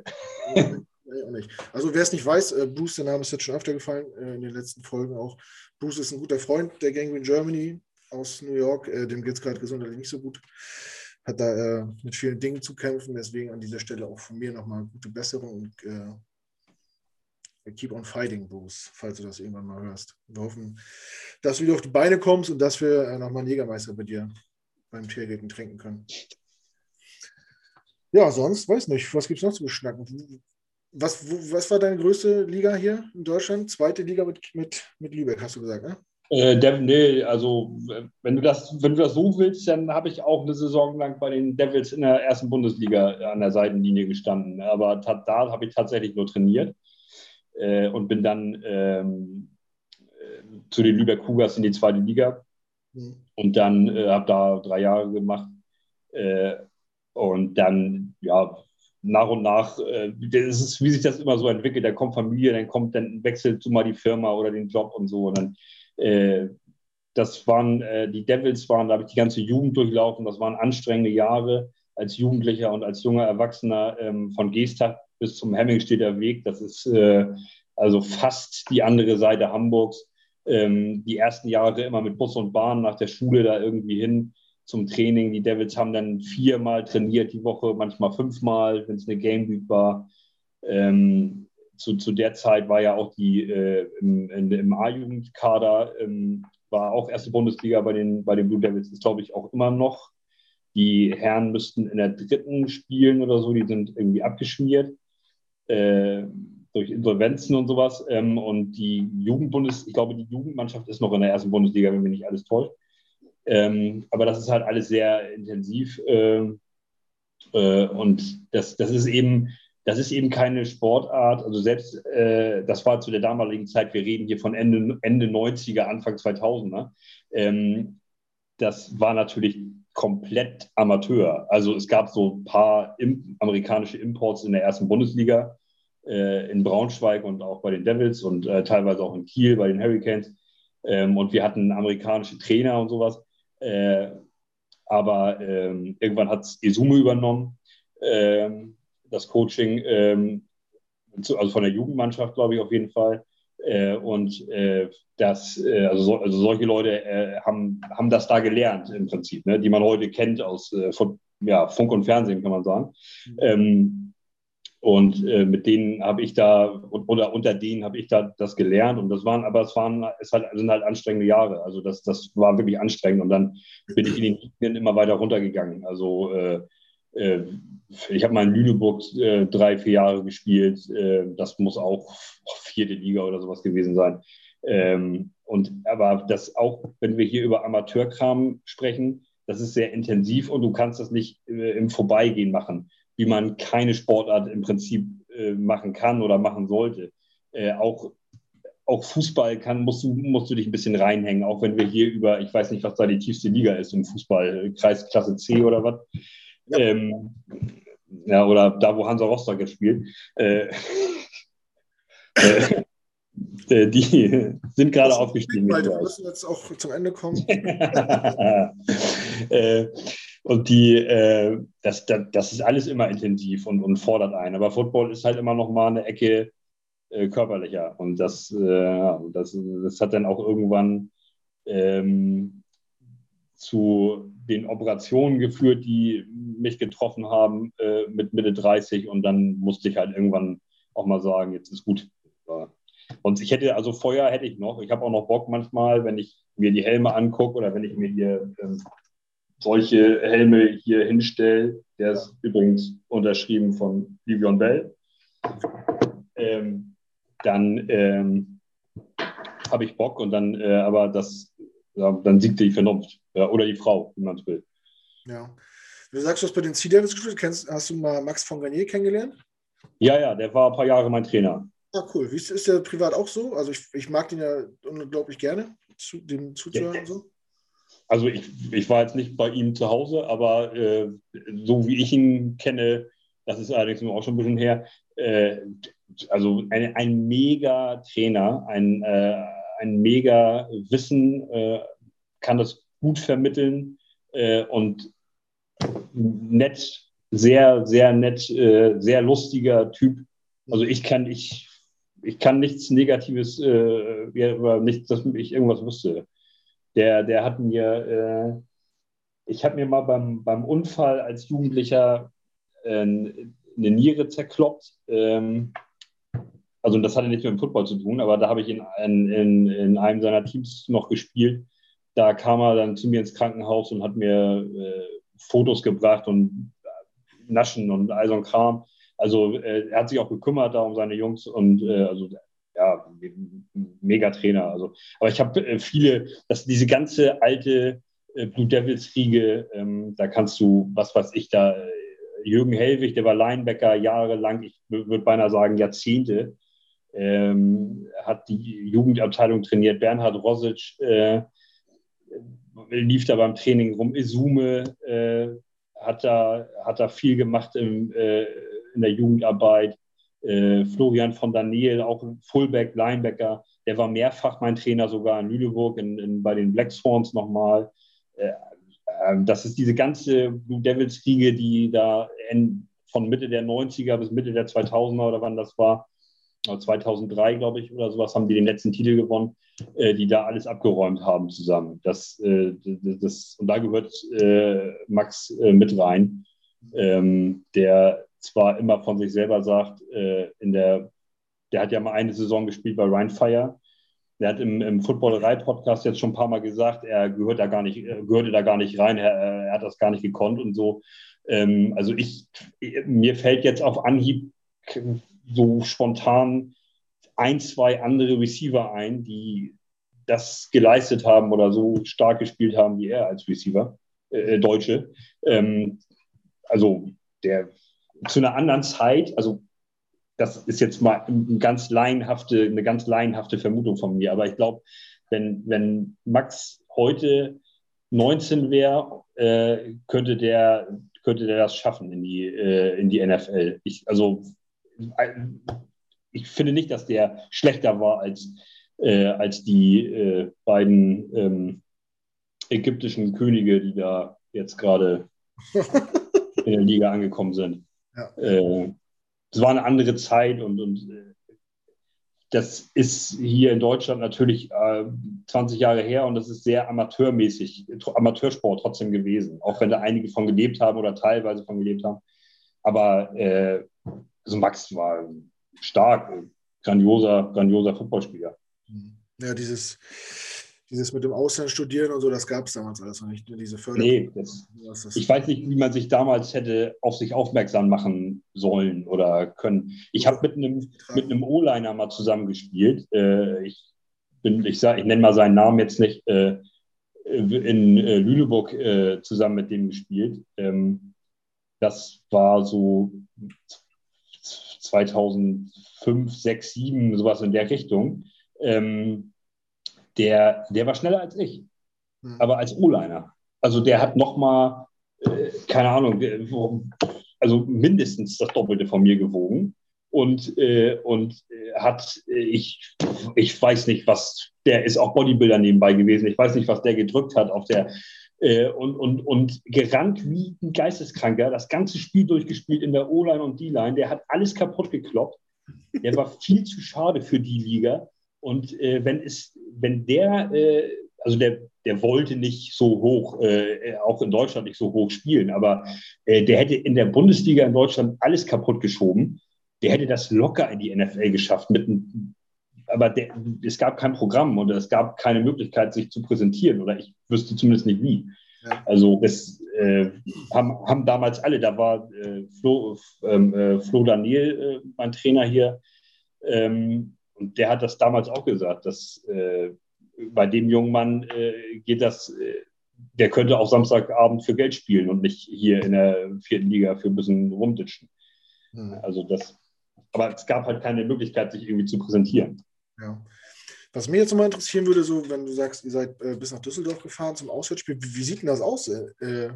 Speaker 1: Also wer es nicht weiß, Bruce, der Name ist jetzt schon öfter gefallen, in den letzten Folgen auch. Bruce ist ein guter Freund der Gangrene Germany aus New York. Dem geht es gerade gesundheitlich nicht so gut. Hat da mit vielen Dingen zu kämpfen. Deswegen an dieser Stelle auch von mir nochmal gute Besserung und Keep on fighting, Bruce, falls du das irgendwann mal hörst. Wir hoffen, dass du wieder auf die Beine kommst und dass wir äh, nochmal einen Jägermeister bei dir beim Tiergarten trinken können. Ja, sonst weiß nicht, was gibt es noch zu beschnacken? Was, wo, was war deine größte Liga hier in Deutschland? Zweite Liga mit, mit, mit Lübeck, hast du gesagt, ne?
Speaker 2: Äh, der, nee, also wenn du das, wenn du das so willst, dann habe ich auch eine Saison lang bei den Devils in der ersten Bundesliga an der Seitenlinie gestanden. Aber da habe ich tatsächlich nur trainiert äh, und bin dann ähm, äh, zu den Lübeck Cougars in die zweite Liga. Mhm. und dann äh, habe da drei Jahre gemacht. Äh, und dann ja nach und nach, äh, das ist, wie sich das immer so entwickelt, da kommt Familie, dann kommt, dann wechselt du mal die Firma oder den Job und so. Und dann äh, das waren, die Devils waren, da habe ich die ganze Jugend durchlaufen, das waren anstrengende Jahre als Jugendlicher und als junger Erwachsener ähm, von Geestag bis zum Hemmingstedter Weg. Das ist äh, also fast die andere Seite Hamburgs. Ähm, die ersten Jahre immer mit Bus und Bahn nach der Schule da irgendwie hin zum Training. Die Devils haben dann viermal trainiert die Woche, manchmal fünfmal, wenn es eine Game Week war. Ähm, zu, zu der Zeit war ja auch die äh, im, im A-Jugendkader, ähm, war auch erste Bundesliga bei den, bei den Blue Devils, ist glaube ich auch immer noch. Die Herren müssten in der dritten spielen oder so, die sind irgendwie abgeschmiert äh, durch Insolvenzen und sowas. Ähm, und die Jugendbundes, ich glaube, die Jugendmannschaft ist noch in der ersten Bundesliga, wenn mich nicht alles täuscht. Ähm, aber das ist halt alles sehr intensiv. Äh, äh, und das, das ist eben, das ist eben keine Sportart. Also selbst, äh, das war zu der damaligen Zeit, wir reden hier von Ende, Ende 90er, Anfang 2000er. Ähm, das war natürlich komplett Amateur. Also es gab so ein paar im, amerikanische Imports in der ersten Bundesliga, äh, in Braunschweig und auch bei den Devils und äh, teilweise auch in Kiel bei den Hurricanes. Ähm, und wir hatten amerikanische Trainer und sowas. Äh, aber ähm, irgendwann hat es Esume übernommen, ähm, das Coaching, ähm, zu, also von der Jugendmannschaft, glaube ich, auf jeden Fall. Äh, und äh, das, äh, also, so, also, solche Leute äh, haben, haben das da gelernt im Prinzip, ne, die man heute kennt aus äh, von, ja, Funk und Fernsehen, kann man sagen. Mhm. Ähm, und äh, mit denen habe ich da, oder unter denen habe ich da das gelernt. Und das waren, aber es waren, es halt, sind halt anstrengende Jahre. Also das, das war wirklich anstrengend. Und dann bin ich in den Linien immer weiter runtergegangen. Also äh, äh, ich habe mal in Lüneburg äh, drei, vier Jahre gespielt. Äh, das muss auch vierte Liga oder sowas gewesen sein. Ähm, und aber das auch, wenn wir hier über Amateurkram sprechen, das ist sehr intensiv und du kannst das nicht äh, im Vorbeigehen machen wie man keine Sportart im Prinzip äh, machen kann oder machen sollte. Äh, auch, auch Fußball kann, musst, du, musst du dich ein bisschen reinhängen, auch wenn wir hier über, ich weiß nicht, was da die tiefste Liga ist im Fußball, Kreisklasse C oder was. Ja. Ähm, ja, oder da, wo Hansa Rostock jetzt spielt. Äh, äh, äh die sind gerade aufgestiegen.
Speaker 1: wir müssen jetzt auch zum Ende kommen.
Speaker 2: äh, und die, äh, das, das, das, ist alles immer intensiv und, und fordert einen. Aber Football ist halt immer noch mal eine Ecke äh, körperlicher. Und das, äh, das, das hat dann auch irgendwann ähm, zu den Operationen geführt, die mich getroffen haben äh, mit Mitte 30 und dann musste ich halt irgendwann auch mal sagen, jetzt ist gut. Und ich hätte, also Feuer hätte ich noch. Ich habe auch noch Bock manchmal, wenn ich mir die Helme angucke oder wenn ich mir hier ähm, solche Helme hier hinstelle. Der ist übrigens unterschrieben von Vivian Bell. Ähm, dann ähm, habe ich Bock und dann, äh, aber das, ja, dann siegt die Vernunft ja, oder die Frau, wie man es will.
Speaker 1: Ja. Du sagst, du hast bei den Sea Devils gespielt. Kennst, hast du mal Max von Garnier kennengelernt?
Speaker 2: Ja, ja, der war ein paar Jahre mein Trainer.
Speaker 1: Ah, cool. Wie ist, ist der privat auch so? Also ich, ich mag den ja unglaublich gerne, zu, dem zuzuhören ja. und so.
Speaker 2: Also ich, ich war jetzt nicht bei ihm zu Hause, aber äh, so wie ich ihn kenne, das ist allerdings auch schon ein bisschen her, äh, also ein, ein mega Trainer, ein, äh, ein mega Wissen, äh, kann das gut vermitteln äh, und nett, sehr, sehr nett, äh, sehr lustiger Typ. Also ich kann, ich, ich kann nichts Negatives, äh, über nichts, dass ich irgendwas wüsste. Der, der hat mir, äh, ich habe mir mal beim, beim Unfall als Jugendlicher äh, eine Niere zerkloppt. Ähm, also das hatte nichts mit dem Football zu tun, aber da habe ich in, in, in einem seiner Teams noch gespielt. Da kam er dann zu mir ins Krankenhaus und hat mir äh, Fotos gebracht und Naschen und all so ein Kram. Also äh, er hat sich auch gekümmert da um seine Jungs und äh, also ja, mega Trainer. Also, aber ich habe äh, viele, dass diese ganze alte äh, Blue Devils Riege, ähm, da kannst du, was weiß ich, da äh, Jürgen Hellwig, der war Linebacker jahrelang, ich würde beinahe sagen Jahrzehnte, ähm, hat die Jugendabteilung trainiert. Bernhard Rosic äh, lief da beim Training rum. Isume äh, hat, da, hat da viel gemacht im, äh, in der Jugendarbeit. Äh, Florian von Daniel, auch Fullback, Linebacker, der war mehrfach mein Trainer sogar in Lüneburg, in, in, bei den Black Swans nochmal. Äh, ähm, das ist diese ganze Blue Devils-Riege, die da in, von Mitte der 90er bis Mitte der 2000er oder wann das war, 2003, glaube ich, oder sowas, haben die den letzten Titel gewonnen, äh, die da alles abgeräumt haben zusammen. Das, äh, das, und da gehört äh, Max äh, mit rein, ähm, der zwar immer von sich selber sagt, äh, in der, der hat ja mal eine Saison gespielt bei Ryan Fire. Der hat im, im Footballerei-Podcast jetzt schon ein paar Mal gesagt, er gehört da gar nicht, gehörte da gar nicht rein, er, er hat das gar nicht gekonnt und so. Ähm, also ich, mir fällt jetzt auf Anhieb so spontan ein, zwei andere Receiver ein, die das geleistet haben oder so stark gespielt haben wie er als Receiver, äh, Deutsche. Ähm, also der zu einer anderen Zeit, also das ist jetzt mal eine ganz laienhafte, eine ganz laienhafte Vermutung von mir, aber ich glaube, wenn, wenn Max heute 19 wäre, äh, könnte, der, könnte der das schaffen in die, äh, in die NFL. Ich, also ich finde nicht, dass der schlechter war als, äh, als die äh, beiden ähm, ägyptischen Könige, die da jetzt gerade in der Liga angekommen sind. Ja. Äh, es war eine andere Zeit und, und äh, das ist hier in Deutschland natürlich äh, 20 Jahre her und das ist sehr amateurmäßig, Amateursport trotzdem gewesen, auch wenn da einige von gelebt haben oder teilweise von gelebt haben. Aber äh, also Max war stark, grandioser, grandioser Footballspieler.
Speaker 1: Ja, dieses, dieses mit dem Ausland studieren und so, das gab es damals alles noch nicht, ne? diese Förderung. Nee,
Speaker 2: das, das ich weiß nicht, wie man sich damals hätte auf sich aufmerksam machen sollen oder können. Ich habe mit einem mit einem O-Liner mal zusammengespielt. Äh, ich bin, ich sag, ich nenne mal seinen Namen jetzt nicht, äh, in äh, Lüneburg äh, zusammen mit dem gespielt. Ähm, das war so 2005, 6, 7, sowas in der Richtung. Ähm, der, der war schneller als ich, mhm. aber als O-Liner. Also der hat nochmal, äh, keine Ahnung, also mindestens das Doppelte von mir gewogen. Und, äh, und äh, hat, äh, ich, ich weiß nicht, was, der ist auch Bodybuilder nebenbei gewesen. Ich weiß nicht, was der gedrückt hat auf der, äh, und, und, und gerannt wie ein Geisteskranker, das ganze Spiel durchgespielt in der O-Line und D-Line. Der hat alles kaputt gekloppt. Der war viel zu schade für die Liga. Und äh, wenn, es, wenn der äh, also der, der wollte nicht so hoch, äh, auch in Deutschland nicht so hoch spielen, aber äh, der hätte in der Bundesliga in Deutschland alles kaputt geschoben. Der hätte das locker in die NFL geschafft mit einem aber der, es gab kein Programm und es gab keine Möglichkeit, sich zu präsentieren oder ich wüsste zumindest nicht wie. Ja. Also das äh, haben, haben damals alle, da war äh, Flo, ähm, äh, Flo Daniel, äh, mein Trainer hier, ähm, und der hat das damals auch gesagt, dass äh, bei dem jungen Mann äh, geht das, äh, der könnte auch Samstagabend für Geld spielen und nicht hier in der vierten Liga für ein bisschen rumditschen. Mhm. Also das, aber es gab halt keine Möglichkeit, sich irgendwie zu präsentieren.
Speaker 1: Ja. Was mich jetzt nochmal interessieren würde, so wenn du sagst, ihr seid äh, bis nach Düsseldorf gefahren zum Auswärtsspiel, wie, wie sieht denn das aus äh,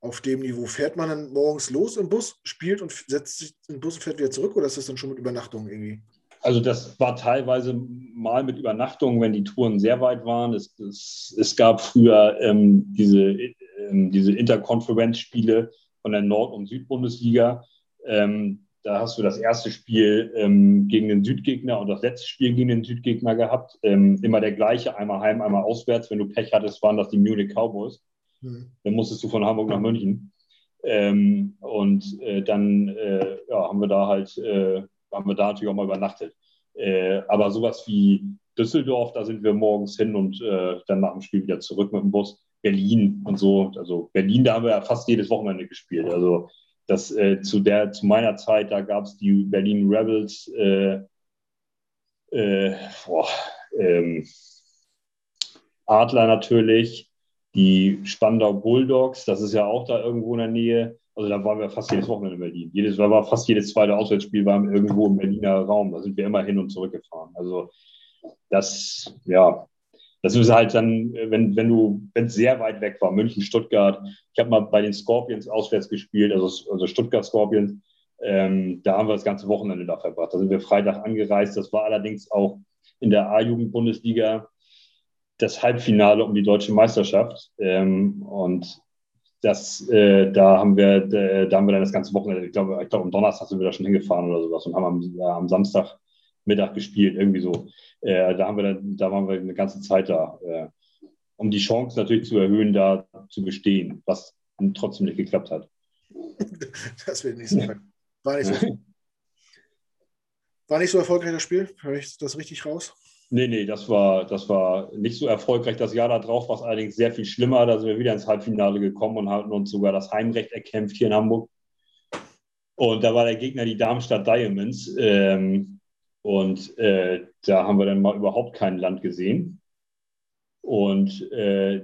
Speaker 1: auf dem Niveau? Fährt man dann morgens los im Bus, spielt und setzt sich im Bus und fährt wieder zurück oder ist das dann schon mit Übernachtung irgendwie?
Speaker 2: Also das war teilweise mal mit Übernachtung, wenn die Touren sehr weit waren. Es, es, es gab früher ähm, diese, ähm, diese Interkonferenzspiele von der Nord- und Südbundesliga. Ähm, da hast du das erste Spiel ähm, gegen den Südgegner und das letzte Spiel gegen den Südgegner gehabt. Ähm, immer der gleiche, einmal heim, einmal auswärts. Wenn du Pech hattest, waren das die Munich Cowboys. Mhm. Dann musstest du von Hamburg nach München. Ähm, und äh, dann äh, ja, haben wir da halt äh, haben wir da natürlich auch mal übernachtet. Äh, aber sowas wie Düsseldorf, da sind wir morgens hin und äh, dann nach dem Spiel wieder zurück mit dem Bus. Berlin und so. Also Berlin, da haben wir ja fast jedes Wochenende gespielt. Also das äh, zu der zu meiner Zeit, da gab es die Berlin Rebels, äh, äh, boah, ähm, Adler natürlich, die Spandau Bulldogs, das ist ja auch da irgendwo in der Nähe. Also da waren wir fast jedes Wochenende in Berlin. Jedes, war fast jedes zweite Auswärtsspiel war irgendwo im Berliner Raum. Da sind wir immer hin und zurück gefahren. Also das, ja, das ist halt dann, wenn, wenn du, wenn es sehr weit weg war, München, Stuttgart. Ich habe mal bei den Scorpions auswärts gespielt, also, also Stuttgart Scorpions. Ähm, da haben wir das ganze Wochenende da verbracht. Da sind wir Freitag angereist. Das war allerdings auch in der A-Jugend-Bundesliga das Halbfinale um die deutsche Meisterschaft. Ähm, und das, äh, da haben wir, äh, da haben wir dann das ganze Wochenende, ich glaube, ich glaube, am Donnerstag sind wir da schon hingefahren oder sowas und haben am, äh, am Samstagmittag gespielt, irgendwie so. Äh, da haben wir dann, da waren wir eine ganze Zeit da, äh, um die Chance natürlich zu erhöhen, da zu bestehen, was trotzdem nicht geklappt hat.
Speaker 1: Das will ich nicht sagen. War nicht so, war nicht so erfolgreich das Spiel? Höre ich das richtig raus?
Speaker 2: Nee, nee, das war, das war nicht so erfolgreich. Das Jahr darauf war es allerdings sehr viel schlimmer. Da sind wir wieder ins Halbfinale gekommen und hatten uns sogar das Heimrecht erkämpft hier in Hamburg. Und da war der Gegner die Darmstadt Diamonds. Ähm, und äh, da haben wir dann mal überhaupt kein Land gesehen. Und äh,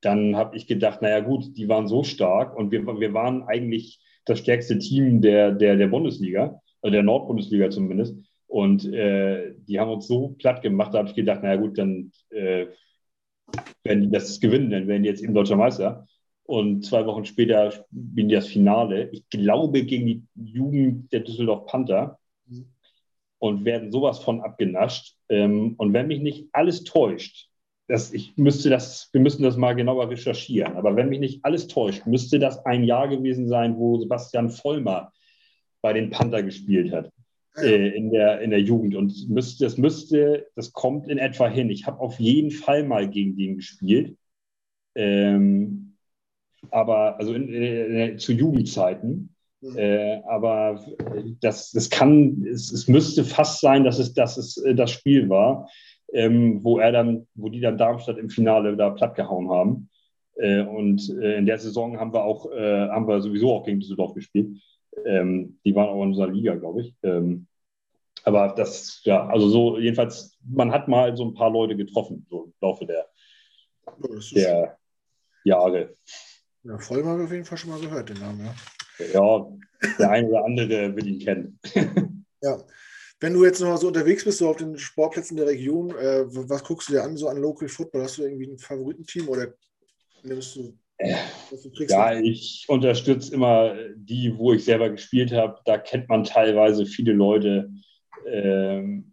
Speaker 2: dann habe ich gedacht, naja gut, die waren so stark und wir, wir waren eigentlich das stärkste Team der, der, der Bundesliga, also der Nordbundesliga zumindest. Und äh, die haben uns so platt gemacht, da habe ich gedacht, naja gut, dann äh, werden die das gewinnen, dann werden die jetzt eben deutscher Meister. Und zwei Wochen später spielen die das Finale. Ich glaube gegen die Jugend der Düsseldorf Panther und werden sowas von abgenascht. Ähm, und wenn mich nicht alles täuscht, das, ich müsste das, wir müssen das mal genauer recherchieren, aber wenn mich nicht alles täuscht, müsste das ein Jahr gewesen sein, wo Sebastian Vollmer bei den Panther gespielt hat äh, in, der, in der Jugend. Und müsste, das müsste, das kommt in etwa hin. Ich habe auf jeden Fall mal gegen den gespielt. Ähm, aber, also in, in, zu Jugendzeiten. Mhm. Äh, aber das, das kann, es, es müsste fast sein, dass es, dass es äh, das Spiel war, ähm, wo er dann, wo die dann Darmstadt im Finale da plattgehauen haben. Äh, und äh, in der Saison haben wir auch, äh, haben wir sowieso auch gegen Düsseldorf gespielt. Ähm, die waren auch in unserer Liga, glaube ich. Ähm, aber das, ja, also so, jedenfalls, man hat mal so ein paar Leute getroffen, so im Laufe der, der Jahre.
Speaker 1: Ja, Vollmer auf jeden Fall schon mal gehört, den Namen, ja.
Speaker 2: Ja, der eine oder andere will ihn kennen.
Speaker 1: ja. Wenn du jetzt noch so unterwegs bist, so auf den Sportplätzen der Region, äh, was guckst du dir an, so an Local Football? Hast du irgendwie ein Favoritenteam oder nimmst du
Speaker 2: ja, ich unterstütze immer die, wo ich selber gespielt habe. Da kennt man teilweise viele Leute. Ähm,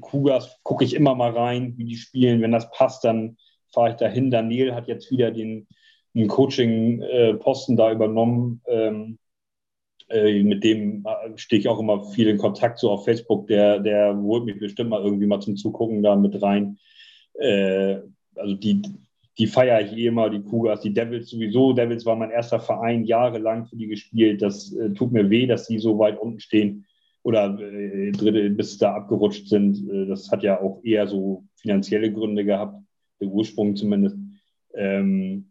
Speaker 2: Kugas gucke ich immer mal rein, wie die spielen. Wenn das passt, dann fahre ich dahin. Daniel hat jetzt wieder den, den Coaching-Posten da übernommen. Ähm, äh, mit dem äh, stehe ich auch immer viel in Kontakt, so auf Facebook. Der, der holt mich bestimmt mal irgendwie mal zum Zugucken da mit rein. Äh, also die, die feiere ich eh immer, die Kugas, die Devils sowieso. Devils war mein erster Verein, jahrelang für die gespielt. Das äh, tut mir weh, dass die so weit unten stehen oder äh, dritte bis da abgerutscht sind. Äh, das hat ja auch eher so finanzielle Gründe gehabt, der Ursprung zumindest. Ähm,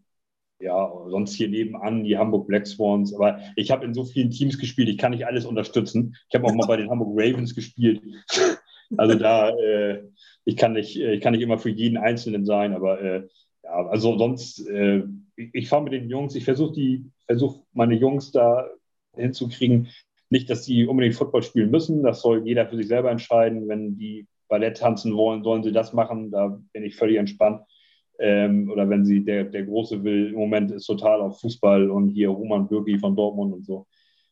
Speaker 2: ja, sonst hier nebenan die Hamburg Black Swans. Aber ich habe in so vielen Teams gespielt, ich kann nicht alles unterstützen. Ich habe auch mal bei den Hamburg Ravens gespielt. Also da, äh, ich, kann nicht, ich kann nicht immer für jeden Einzelnen sein, aber äh, ja, also sonst, äh, ich, ich fahre mit den Jungs, ich versuche die, versuche meine Jungs da hinzukriegen. Nicht, dass sie unbedingt Football spielen müssen, das soll jeder für sich selber entscheiden. Wenn die Ballett tanzen wollen, sollen sie das machen, da bin ich völlig entspannt. Ähm, oder wenn sie, der, der Große will, im Moment ist total auf Fußball und hier Roman Bürgi von Dortmund und so.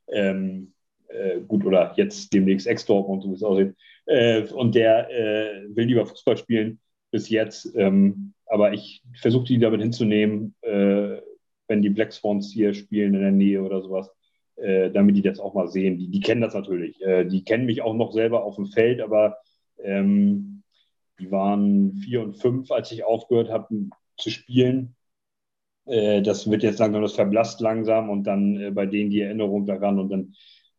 Speaker 2: Ähm, äh, gut, oder jetzt demnächst Ex-Dortmund, so wie es aussieht. Äh, und der äh, will lieber Fußball spielen bis jetzt. Ähm, aber ich versuche die damit hinzunehmen, äh, wenn die Black Swans hier spielen in der Nähe oder sowas, äh, damit die das auch mal sehen. Die, die kennen das natürlich. Äh, die kennen mich auch noch selber auf dem Feld, aber ähm, die waren vier und fünf, als ich aufgehört habe zu spielen. Äh, das wird jetzt langsam, das verblasst langsam und dann äh, bei denen die Erinnerung daran und dann,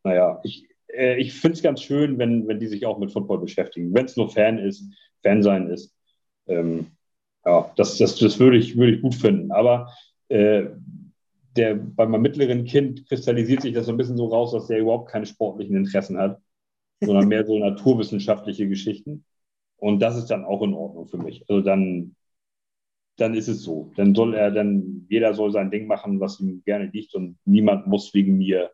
Speaker 2: naja, ich, äh, ich finde es ganz schön, wenn, wenn die sich auch mit Football beschäftigen. Wenn es nur Fan ist, Fan sein ist. Ähm, ja, das, das, das würde ich, würd ich gut finden. Aber äh, der, bei meinem mittleren Kind kristallisiert sich das so ein bisschen so raus, dass der überhaupt keine sportlichen Interessen hat, sondern mehr so naturwissenschaftliche Geschichten. Und das ist dann auch in Ordnung für mich. Also dann, dann ist es so. Dann soll er, dann, jeder soll sein Ding machen, was ihm gerne liegt und niemand muss wegen mir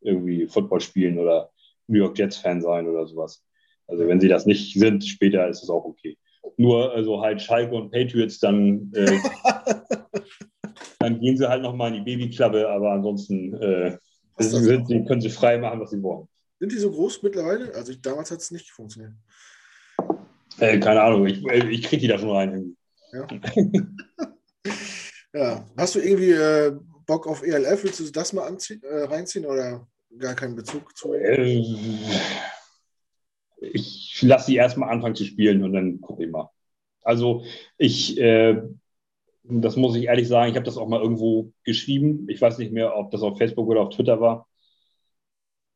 Speaker 2: irgendwie Football spielen oder New York Jets Fan sein oder sowas. Also wenn sie das nicht sind, später ist es auch okay. Nur also halt Schalke und Patriots, dann, äh, dann gehen sie halt nochmal in die Babyklappe, aber ansonsten äh, sind, können sie frei machen, was sie wollen.
Speaker 1: Sind die so groß mittlerweile? Also ich, damals hat es nicht funktioniert.
Speaker 2: Äh, keine Ahnung, ich, äh, ich kriege die da schon rein.
Speaker 1: Ja. ja. Hast du irgendwie äh, Bock auf ELF? Willst du das mal äh, reinziehen oder gar keinen Bezug zu?
Speaker 2: Äh, ich lasse sie erstmal anfangen zu spielen und dann gucke ich mal. Also ich, äh, das muss ich ehrlich sagen, ich habe das auch mal irgendwo geschrieben. Ich weiß nicht mehr, ob das auf Facebook oder auf Twitter war.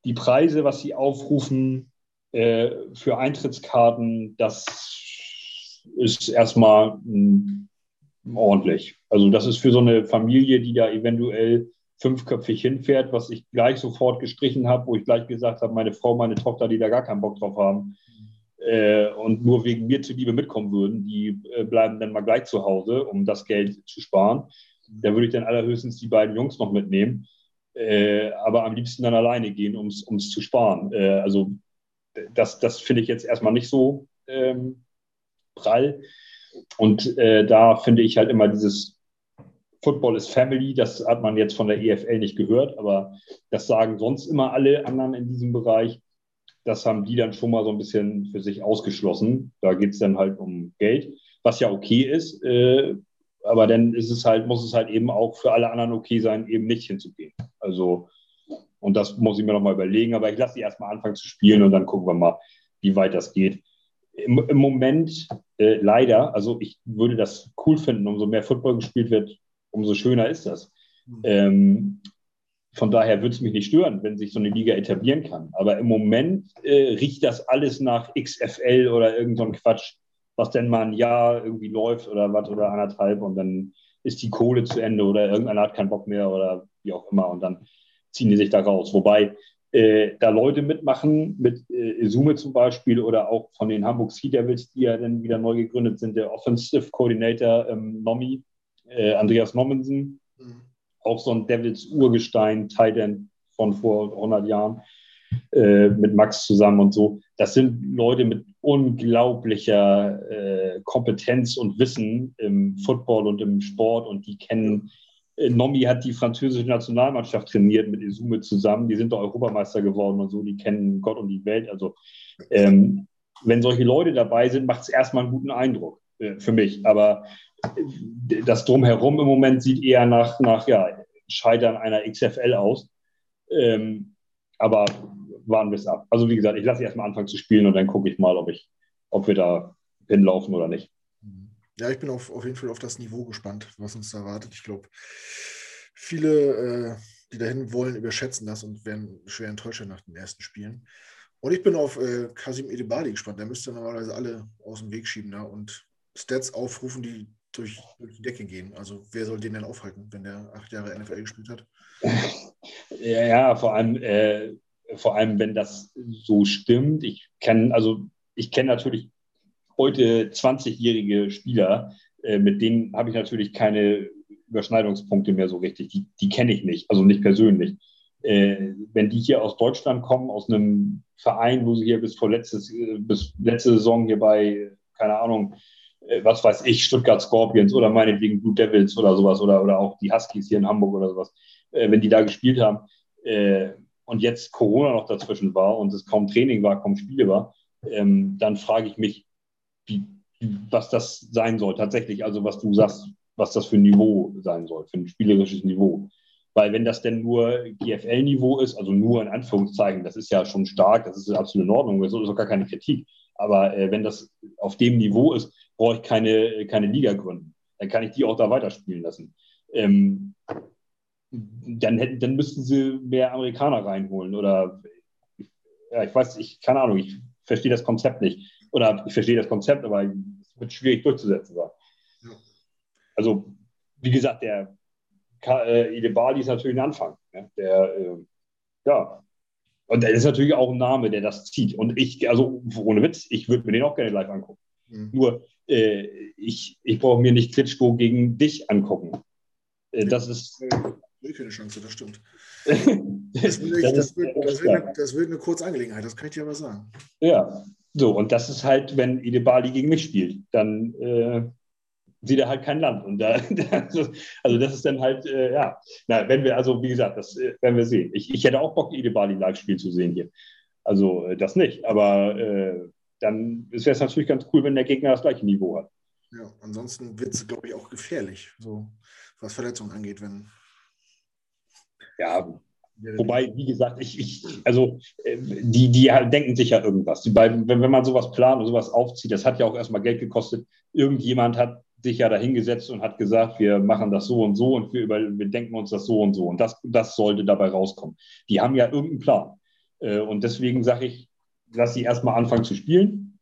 Speaker 2: Die Preise, was sie aufrufen, äh, für Eintrittskarten, das ist erstmal mh, hm, ordentlich. Also das ist für so eine Familie, die da eventuell fünfköpfig hinfährt, was ich gleich sofort gestrichen habe, wo ich gleich gesagt habe, meine Frau, meine Tochter, die da gar keinen Bock drauf haben äh, und nur wegen mir zuliebe mitkommen würden, die äh, bleiben dann mal gleich zu Hause, um das Geld zu sparen. Da würde ich dann allerhöchstens die beiden Jungs noch mitnehmen, äh, aber am liebsten dann alleine gehen, um es zu sparen. Äh, also das, das finde ich jetzt erstmal nicht so ähm, prall. Und äh, da finde ich halt immer dieses Football is Family, das hat man jetzt von der EFL nicht gehört, aber das sagen sonst immer alle anderen in diesem Bereich. Das haben die dann schon mal so ein bisschen für sich ausgeschlossen. Da geht es dann halt um Geld, was ja okay ist. Äh, aber dann ist es halt, muss es halt eben auch für alle anderen okay sein, eben nicht hinzugehen. Also und das muss ich mir nochmal überlegen. Aber ich lasse sie erstmal anfangen zu spielen und dann gucken wir mal, wie weit das geht. Im, im Moment äh, leider, also ich würde das cool finden, umso mehr Football gespielt wird, umso schöner ist das. Mhm. Ähm, von daher würde es mich nicht stören, wenn sich so eine Liga etablieren kann. Aber im Moment äh, riecht das alles nach XFL oder irgendein so Quatsch, was denn mal ein Jahr irgendwie läuft oder was oder anderthalb und dann ist die Kohle zu Ende oder irgendeiner hat keinen Bock mehr oder wie auch immer. Und dann ziehen die sich da raus. Wobei äh, da Leute mitmachen, mit äh, Sume zum Beispiel oder auch von den Hamburg Sea Devils, die ja dann wieder neu gegründet sind, der Offensive Coordinator ähm, Nomi, äh, Andreas Nommensen, mhm. Auch so ein Devils Urgestein, Titan von vor 100 Jahren, äh, mit Max zusammen und so. Das sind Leute mit unglaublicher äh, Kompetenz und Wissen im Football und im Sport und die kennen äh, Nomi hat die französische Nationalmannschaft trainiert mit Isume zusammen. Die sind doch Europameister geworden und so, die kennen Gott und die Welt. Also, ähm, wenn solche Leute dabei sind, macht es erstmal einen guten Eindruck äh, für mich. Aber das Drumherum im Moment sieht eher nach, nach ja, Scheitern einer XFL aus. Ähm, aber warten wir es ab. Also, wie gesagt, ich lasse erstmal anfangen zu spielen und dann gucke ich mal, ob, ich, ob wir da hinlaufen oder nicht.
Speaker 1: Ja, ich bin auf, auf jeden Fall auf das Niveau gespannt, was uns da erwartet. Ich glaube, viele, äh, die dahin wollen, überschätzen das und werden schwer enttäuscht nach den ersten Spielen. Und ich bin auf äh, Kasim Edebali gespannt. Der müsste normalerweise alle aus dem Weg schieben da und Stats aufrufen, die durch, durch, die Decke gehen. Also wer soll den denn aufhalten, wenn der acht Jahre NFL gespielt hat?
Speaker 2: Ja, ja vor allem, äh, vor allem, wenn das so stimmt. Ich kenne, also ich kenne natürlich heute 20-jährige Spieler, äh, mit denen habe ich natürlich keine Überschneidungspunkte mehr so richtig. Die, die kenne ich nicht, also nicht persönlich. Äh, wenn die hier aus Deutschland kommen, aus einem Verein, wo sie hier bis vor letztes, bis letzte Saison hier bei, keine Ahnung, äh, was weiß ich, Stuttgart Scorpions oder meinetwegen Blue Devils oder sowas oder, oder auch die Huskies hier in Hamburg oder sowas, äh, wenn die da gespielt haben äh, und jetzt Corona noch dazwischen war und es kaum Training war, kaum Spiele war, ähm, dann frage ich mich, wie, was das sein soll tatsächlich, also was du sagst, was das für ein Niveau sein soll, für ein spielerisches Niveau. Weil wenn das denn nur GFL-Niveau ist, also nur in Anführungszeichen, das ist ja schon stark, das ist absolut in Ordnung, das ist auch gar keine Kritik. Aber äh, wenn das auf dem Niveau ist, brauche ich keine, keine Liga gründen. Dann kann ich die auch da weiterspielen lassen. Ähm, dann, hätten, dann müssten sie mehr Amerikaner reinholen oder ja, ich weiß, ich, keine Ahnung, ich verstehe das Konzept nicht. Oder ich verstehe das Konzept, aber es wird schwierig durchzusetzen sein. Also, wie gesagt, der äh, Idebali ist natürlich ein Anfang. Ne? Der, äh, ja. Und der ist natürlich auch ein Name, der das zieht. Und ich, also ohne Witz, ich würde mir den auch gerne live angucken. Mhm. Nur, äh, ich, ich brauche mir nicht Klitschko gegen dich angucken. Äh, das ist.
Speaker 1: Nee, keine Chance, das stimmt. das, ich, das, wird, das, wird eine, das, wird, eine, kurze Angelegenheit, das kann ich dir aber sagen.
Speaker 2: Ja, so, und das ist halt, wenn Idebali gegen mich spielt, dann äh, sieht er halt kein Land. Und da, also das ist dann halt, äh, ja, na, wenn wir, also wie gesagt, das äh, werden wir sehen. Ich, ich hätte auch Bock, Idebali live spielen zu sehen hier. Also äh, das nicht, aber äh, dann wäre es natürlich ganz cool, wenn der Gegner das gleiche Niveau hat.
Speaker 1: Ja, ansonsten wird es, glaube ich, auch gefährlich, so was Verletzungen angeht, wenn.
Speaker 2: Ja, Wobei, wie gesagt, ich, ich also äh, die, die halt denken sich ja irgendwas. Die, wenn, wenn man sowas plant und sowas aufzieht, das hat ja auch erstmal Geld gekostet. Irgendjemand hat sich ja dahingesetzt und hat gesagt, wir machen das so und so und wir, über, wir denken uns das so und so. Und das, das sollte dabei rauskommen. Die haben ja irgendeinen Plan. Äh, und deswegen sage ich, lass sie erstmal anfangen zu spielen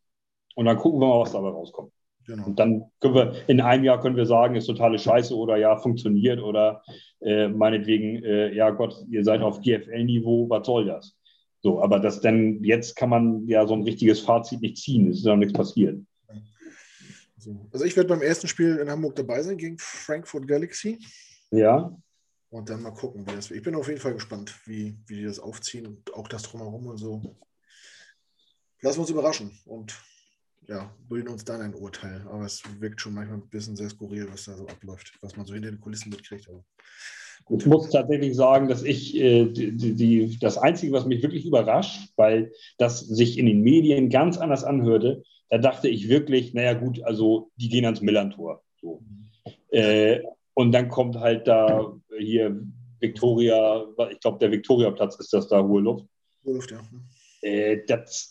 Speaker 2: und dann gucken wir mal, was dabei rauskommt. Genau. Und dann können wir in einem Jahr können wir sagen, ist totale Scheiße oder ja, funktioniert oder äh, meinetwegen, äh, ja Gott, ihr seid auf GFL-Niveau, was soll das? So, aber das denn jetzt kann man ja so ein richtiges Fazit nicht ziehen, es ist ja nichts passiert.
Speaker 1: Also ich werde beim ersten Spiel in Hamburg dabei sein gegen Frankfurt Galaxy.
Speaker 2: Ja.
Speaker 1: Und dann mal gucken, wie das wird. Ich bin auf jeden Fall gespannt, wie, wie die das aufziehen und auch das drumherum und so. Lassen wir uns überraschen und ja, bilden uns dann ein Urteil. Aber es wirkt schon manchmal ein bisschen sehr skurril, was da so abläuft, was man so hinter den Kulissen mitkriegt. Aber
Speaker 2: ich muss tatsächlich sagen, dass ich äh, die, die, das Einzige, was mich wirklich überrascht, weil das sich in den Medien ganz anders anhörte, da dachte ich wirklich, naja gut, also die gehen ans Millantor. So. Äh, und dann kommt halt da hier Victoria, ich glaube, der Victoria-Platz ist das da, Hohe Luft. Hohe Luft, ja. Äh, das,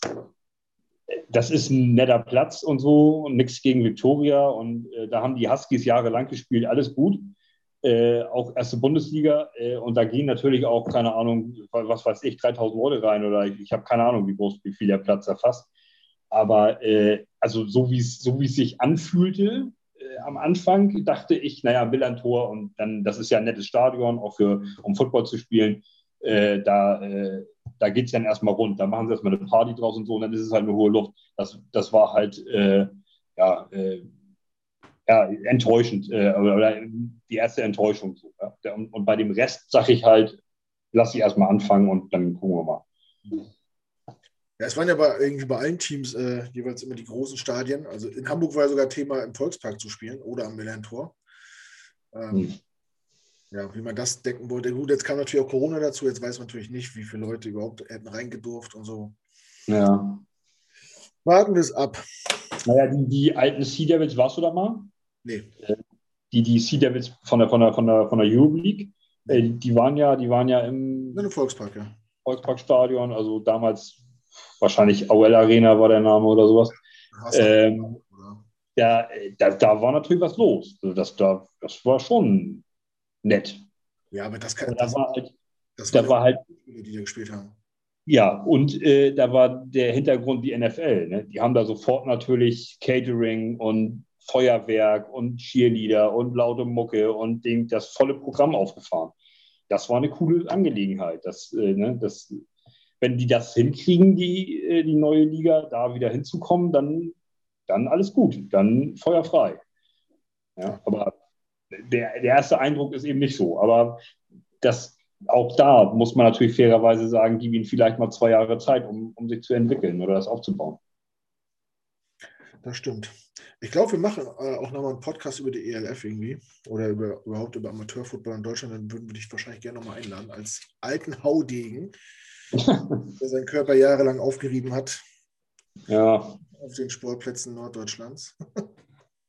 Speaker 2: das ist ein netter Platz und so und nichts gegen Victoria. Und äh, da haben die Huskies jahrelang gespielt, alles gut. Äh, auch erste Bundesliga. Äh, und da gehen natürlich auch, keine Ahnung, was weiß ich, 3000 Leute rein oder ich, ich habe keine Ahnung, wie groß, wie viel der Platz erfasst. Aber äh, also so wie es so sich anfühlte äh, am Anfang, dachte ich, naja, Millantor und dann, das ist ja ein nettes Stadion, auch für, um Football zu spielen. Äh, da da geht es dann erstmal rund. Da machen sie erstmal eine Party draus und so und dann ist es halt eine hohe Luft. Das, das war halt äh, ja, äh, ja, enttäuschend oder, oder, die erste Enttäuschung. So, ja. und, und bei dem Rest sage ich halt, lass sie erstmal anfangen und dann gucken wir mal.
Speaker 1: Ja, es waren ja bei, irgendwie bei allen Teams äh, jeweils immer die großen Stadien. Also in Hamburg war ja sogar Thema, im Volkspark zu spielen oder am Millantor. Ähm, hm. Ja, wie man das denken wollte. Gut, jetzt kam natürlich auch Corona dazu. Jetzt weiß man natürlich nicht, wie viele Leute überhaupt hätten reingedurft und so.
Speaker 2: Ja.
Speaker 1: Warten wir es ab.
Speaker 2: Naja, die, die alten Sea Devils, warst du da mal?
Speaker 1: Nee.
Speaker 2: Äh, die, die Sea Devils von der, von der, von der, von der Euroleague, äh, die waren ja, die waren ja im,
Speaker 1: in Volkspark, ja.
Speaker 2: Volksparkstadion, also damals wahrscheinlich Auel Arena war der Name oder sowas. Ähm, da, da, da war natürlich was los. Also das, da, das war schon nett.
Speaker 1: Ja, aber das kann.
Speaker 2: Das, war halt,
Speaker 1: das
Speaker 2: da war halt.
Speaker 1: Spiele, die da gespielt haben.
Speaker 2: Ja, und äh, da war der Hintergrund die NFL. Ne? Die haben da sofort natürlich Catering und Feuerwerk und Cheerleader und laute Mucke und den, das volle Programm aufgefahren. Das war eine coole Angelegenheit. Das, äh, ne, das, wenn die das hinkriegen, die, äh, die neue Liga, da wieder hinzukommen, dann, dann alles gut, dann feuerfrei. Ja, aber der, der erste Eindruck ist eben nicht so. Aber das, auch da muss man natürlich fairerweise sagen, gib ihnen vielleicht mal zwei Jahre Zeit, um, um sich zu entwickeln oder das aufzubauen.
Speaker 1: Das stimmt. Ich glaube, wir machen äh, auch nochmal einen Podcast über die ELF irgendwie oder über, überhaupt über Amateurfootball in Deutschland. Dann würden wir dich wahrscheinlich gerne nochmal einladen als alten Haudegen, der seinen Körper jahrelang aufgerieben hat.
Speaker 2: Ja.
Speaker 1: Auf den Sportplätzen Norddeutschlands.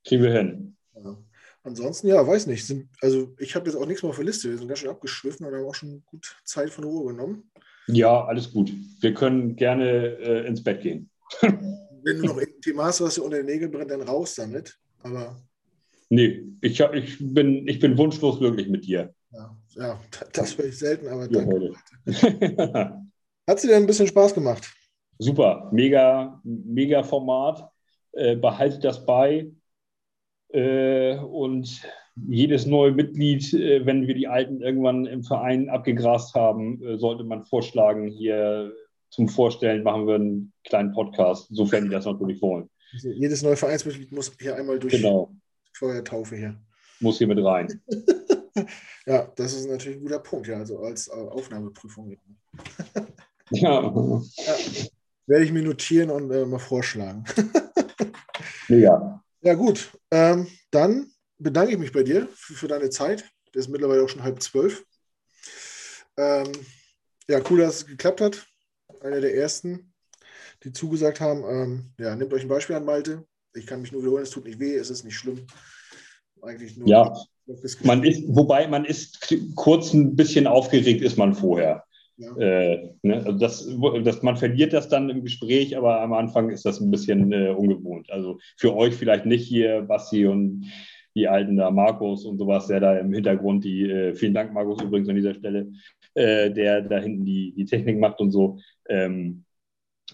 Speaker 2: Kriegen wir hin.
Speaker 1: Ja. Ansonsten, ja, weiß nicht. Sind, also ich habe jetzt auch nichts mehr auf der Liste. Wir sind ganz schön abgeschwiffen und haben auch schon gut Zeit von Ruhe genommen.
Speaker 2: Ja, alles gut. Wir können gerne äh, ins Bett gehen.
Speaker 1: Wenn du noch ein Thema hast, was dir unter den Nägeln brennt, dann raus damit. Aber.
Speaker 2: Nee, ich, hab, ich, bin, ich bin wunschlos glücklich mit dir.
Speaker 1: Ja, ja das höre ich selten, aber danke. Hat sie dir ein bisschen Spaß gemacht?
Speaker 2: Super, mega, mega Format. Äh, behaltet das bei. Äh, und jedes neue Mitglied, äh, wenn wir die Alten irgendwann im Verein abgegrast haben, äh, sollte man vorschlagen, hier zum Vorstellen machen wir einen kleinen Podcast, sofern die das natürlich wollen.
Speaker 1: Also jedes neue Vereinsmitglied muss hier einmal durch
Speaker 2: Genau,
Speaker 1: Feuertaufe hier.
Speaker 2: muss hier mit rein.
Speaker 1: Ja, das ist natürlich ein guter Punkt, ja, also als Aufnahmeprüfung.
Speaker 2: Ja,
Speaker 1: Ja, werde ich mir notieren und äh, mal vorschlagen.
Speaker 2: mega.
Speaker 1: Ja, gut. Ähm, dann bedanke ich mich bei dir für, für deine Zeit. Das ist mittlerweile auch schon halb zwölf. Ähm, ja, cool, dass es geklappt hat. Einer der ersten, die zugesagt haben. Ähm, ja, nehmt euch ein Beispiel an, Malte. Ich kann mich nur wiederholen, es tut nicht weh, es ist nicht schlimm. Eigentlich nur.
Speaker 2: Ja, Man ist, wobei man ist kurz ein bisschen aufgeregt, ist man vorher.
Speaker 1: Ja.
Speaker 2: Äh, ne? also das, das, man verliert das dann im Gespräch, aber am Anfang ist das ein bisschen äh, ungewohnt. Also für euch vielleicht nicht hier, Basti und die Alten da, Markus und sowas, der da im Hintergrund die, äh, vielen Dank, Markus, übrigens an dieser Stelle, äh, der da hinten die, die Technik macht und so. Ähm,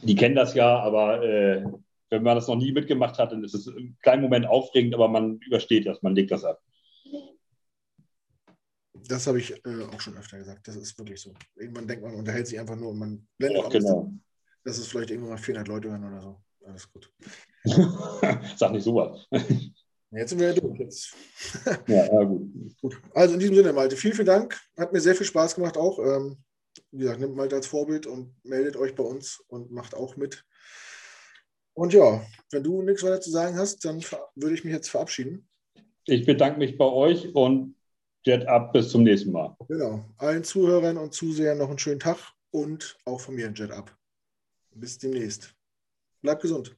Speaker 2: die kennen das ja, aber äh, wenn man das noch nie mitgemacht hat, dann ist es im kleinen Moment aufregend, aber man übersteht das, man legt das ab.
Speaker 1: Das habe ich äh, auch schon öfter gesagt. Das ist wirklich so. Irgendwann denkt man, unterhält sich einfach nur und man blendet
Speaker 2: Ja, genau.
Speaker 1: dass es vielleicht irgendwann mal 400 Leute hören oder so. Alles gut.
Speaker 2: Sag nicht sowas.
Speaker 1: Jetzt sind wir ja durch. Jetzt.
Speaker 2: Ja, ja, gut.
Speaker 1: Gut. Also in diesem Sinne, Malte, vielen, vielen Dank. Hat mir sehr viel Spaß gemacht auch. Ähm, wie gesagt, nimmt Malte als Vorbild und meldet euch bei uns und macht auch mit. Und ja, wenn du nichts weiter zu sagen hast, dann würde ich mich jetzt verabschieden.
Speaker 2: Ich bedanke mich bei euch und Jet ab bis zum nächsten Mal.
Speaker 1: Genau. Allen Zuhörern und Zusehern noch einen schönen Tag und auch von mir ein Jet ab. Bis demnächst. Bleibt gesund.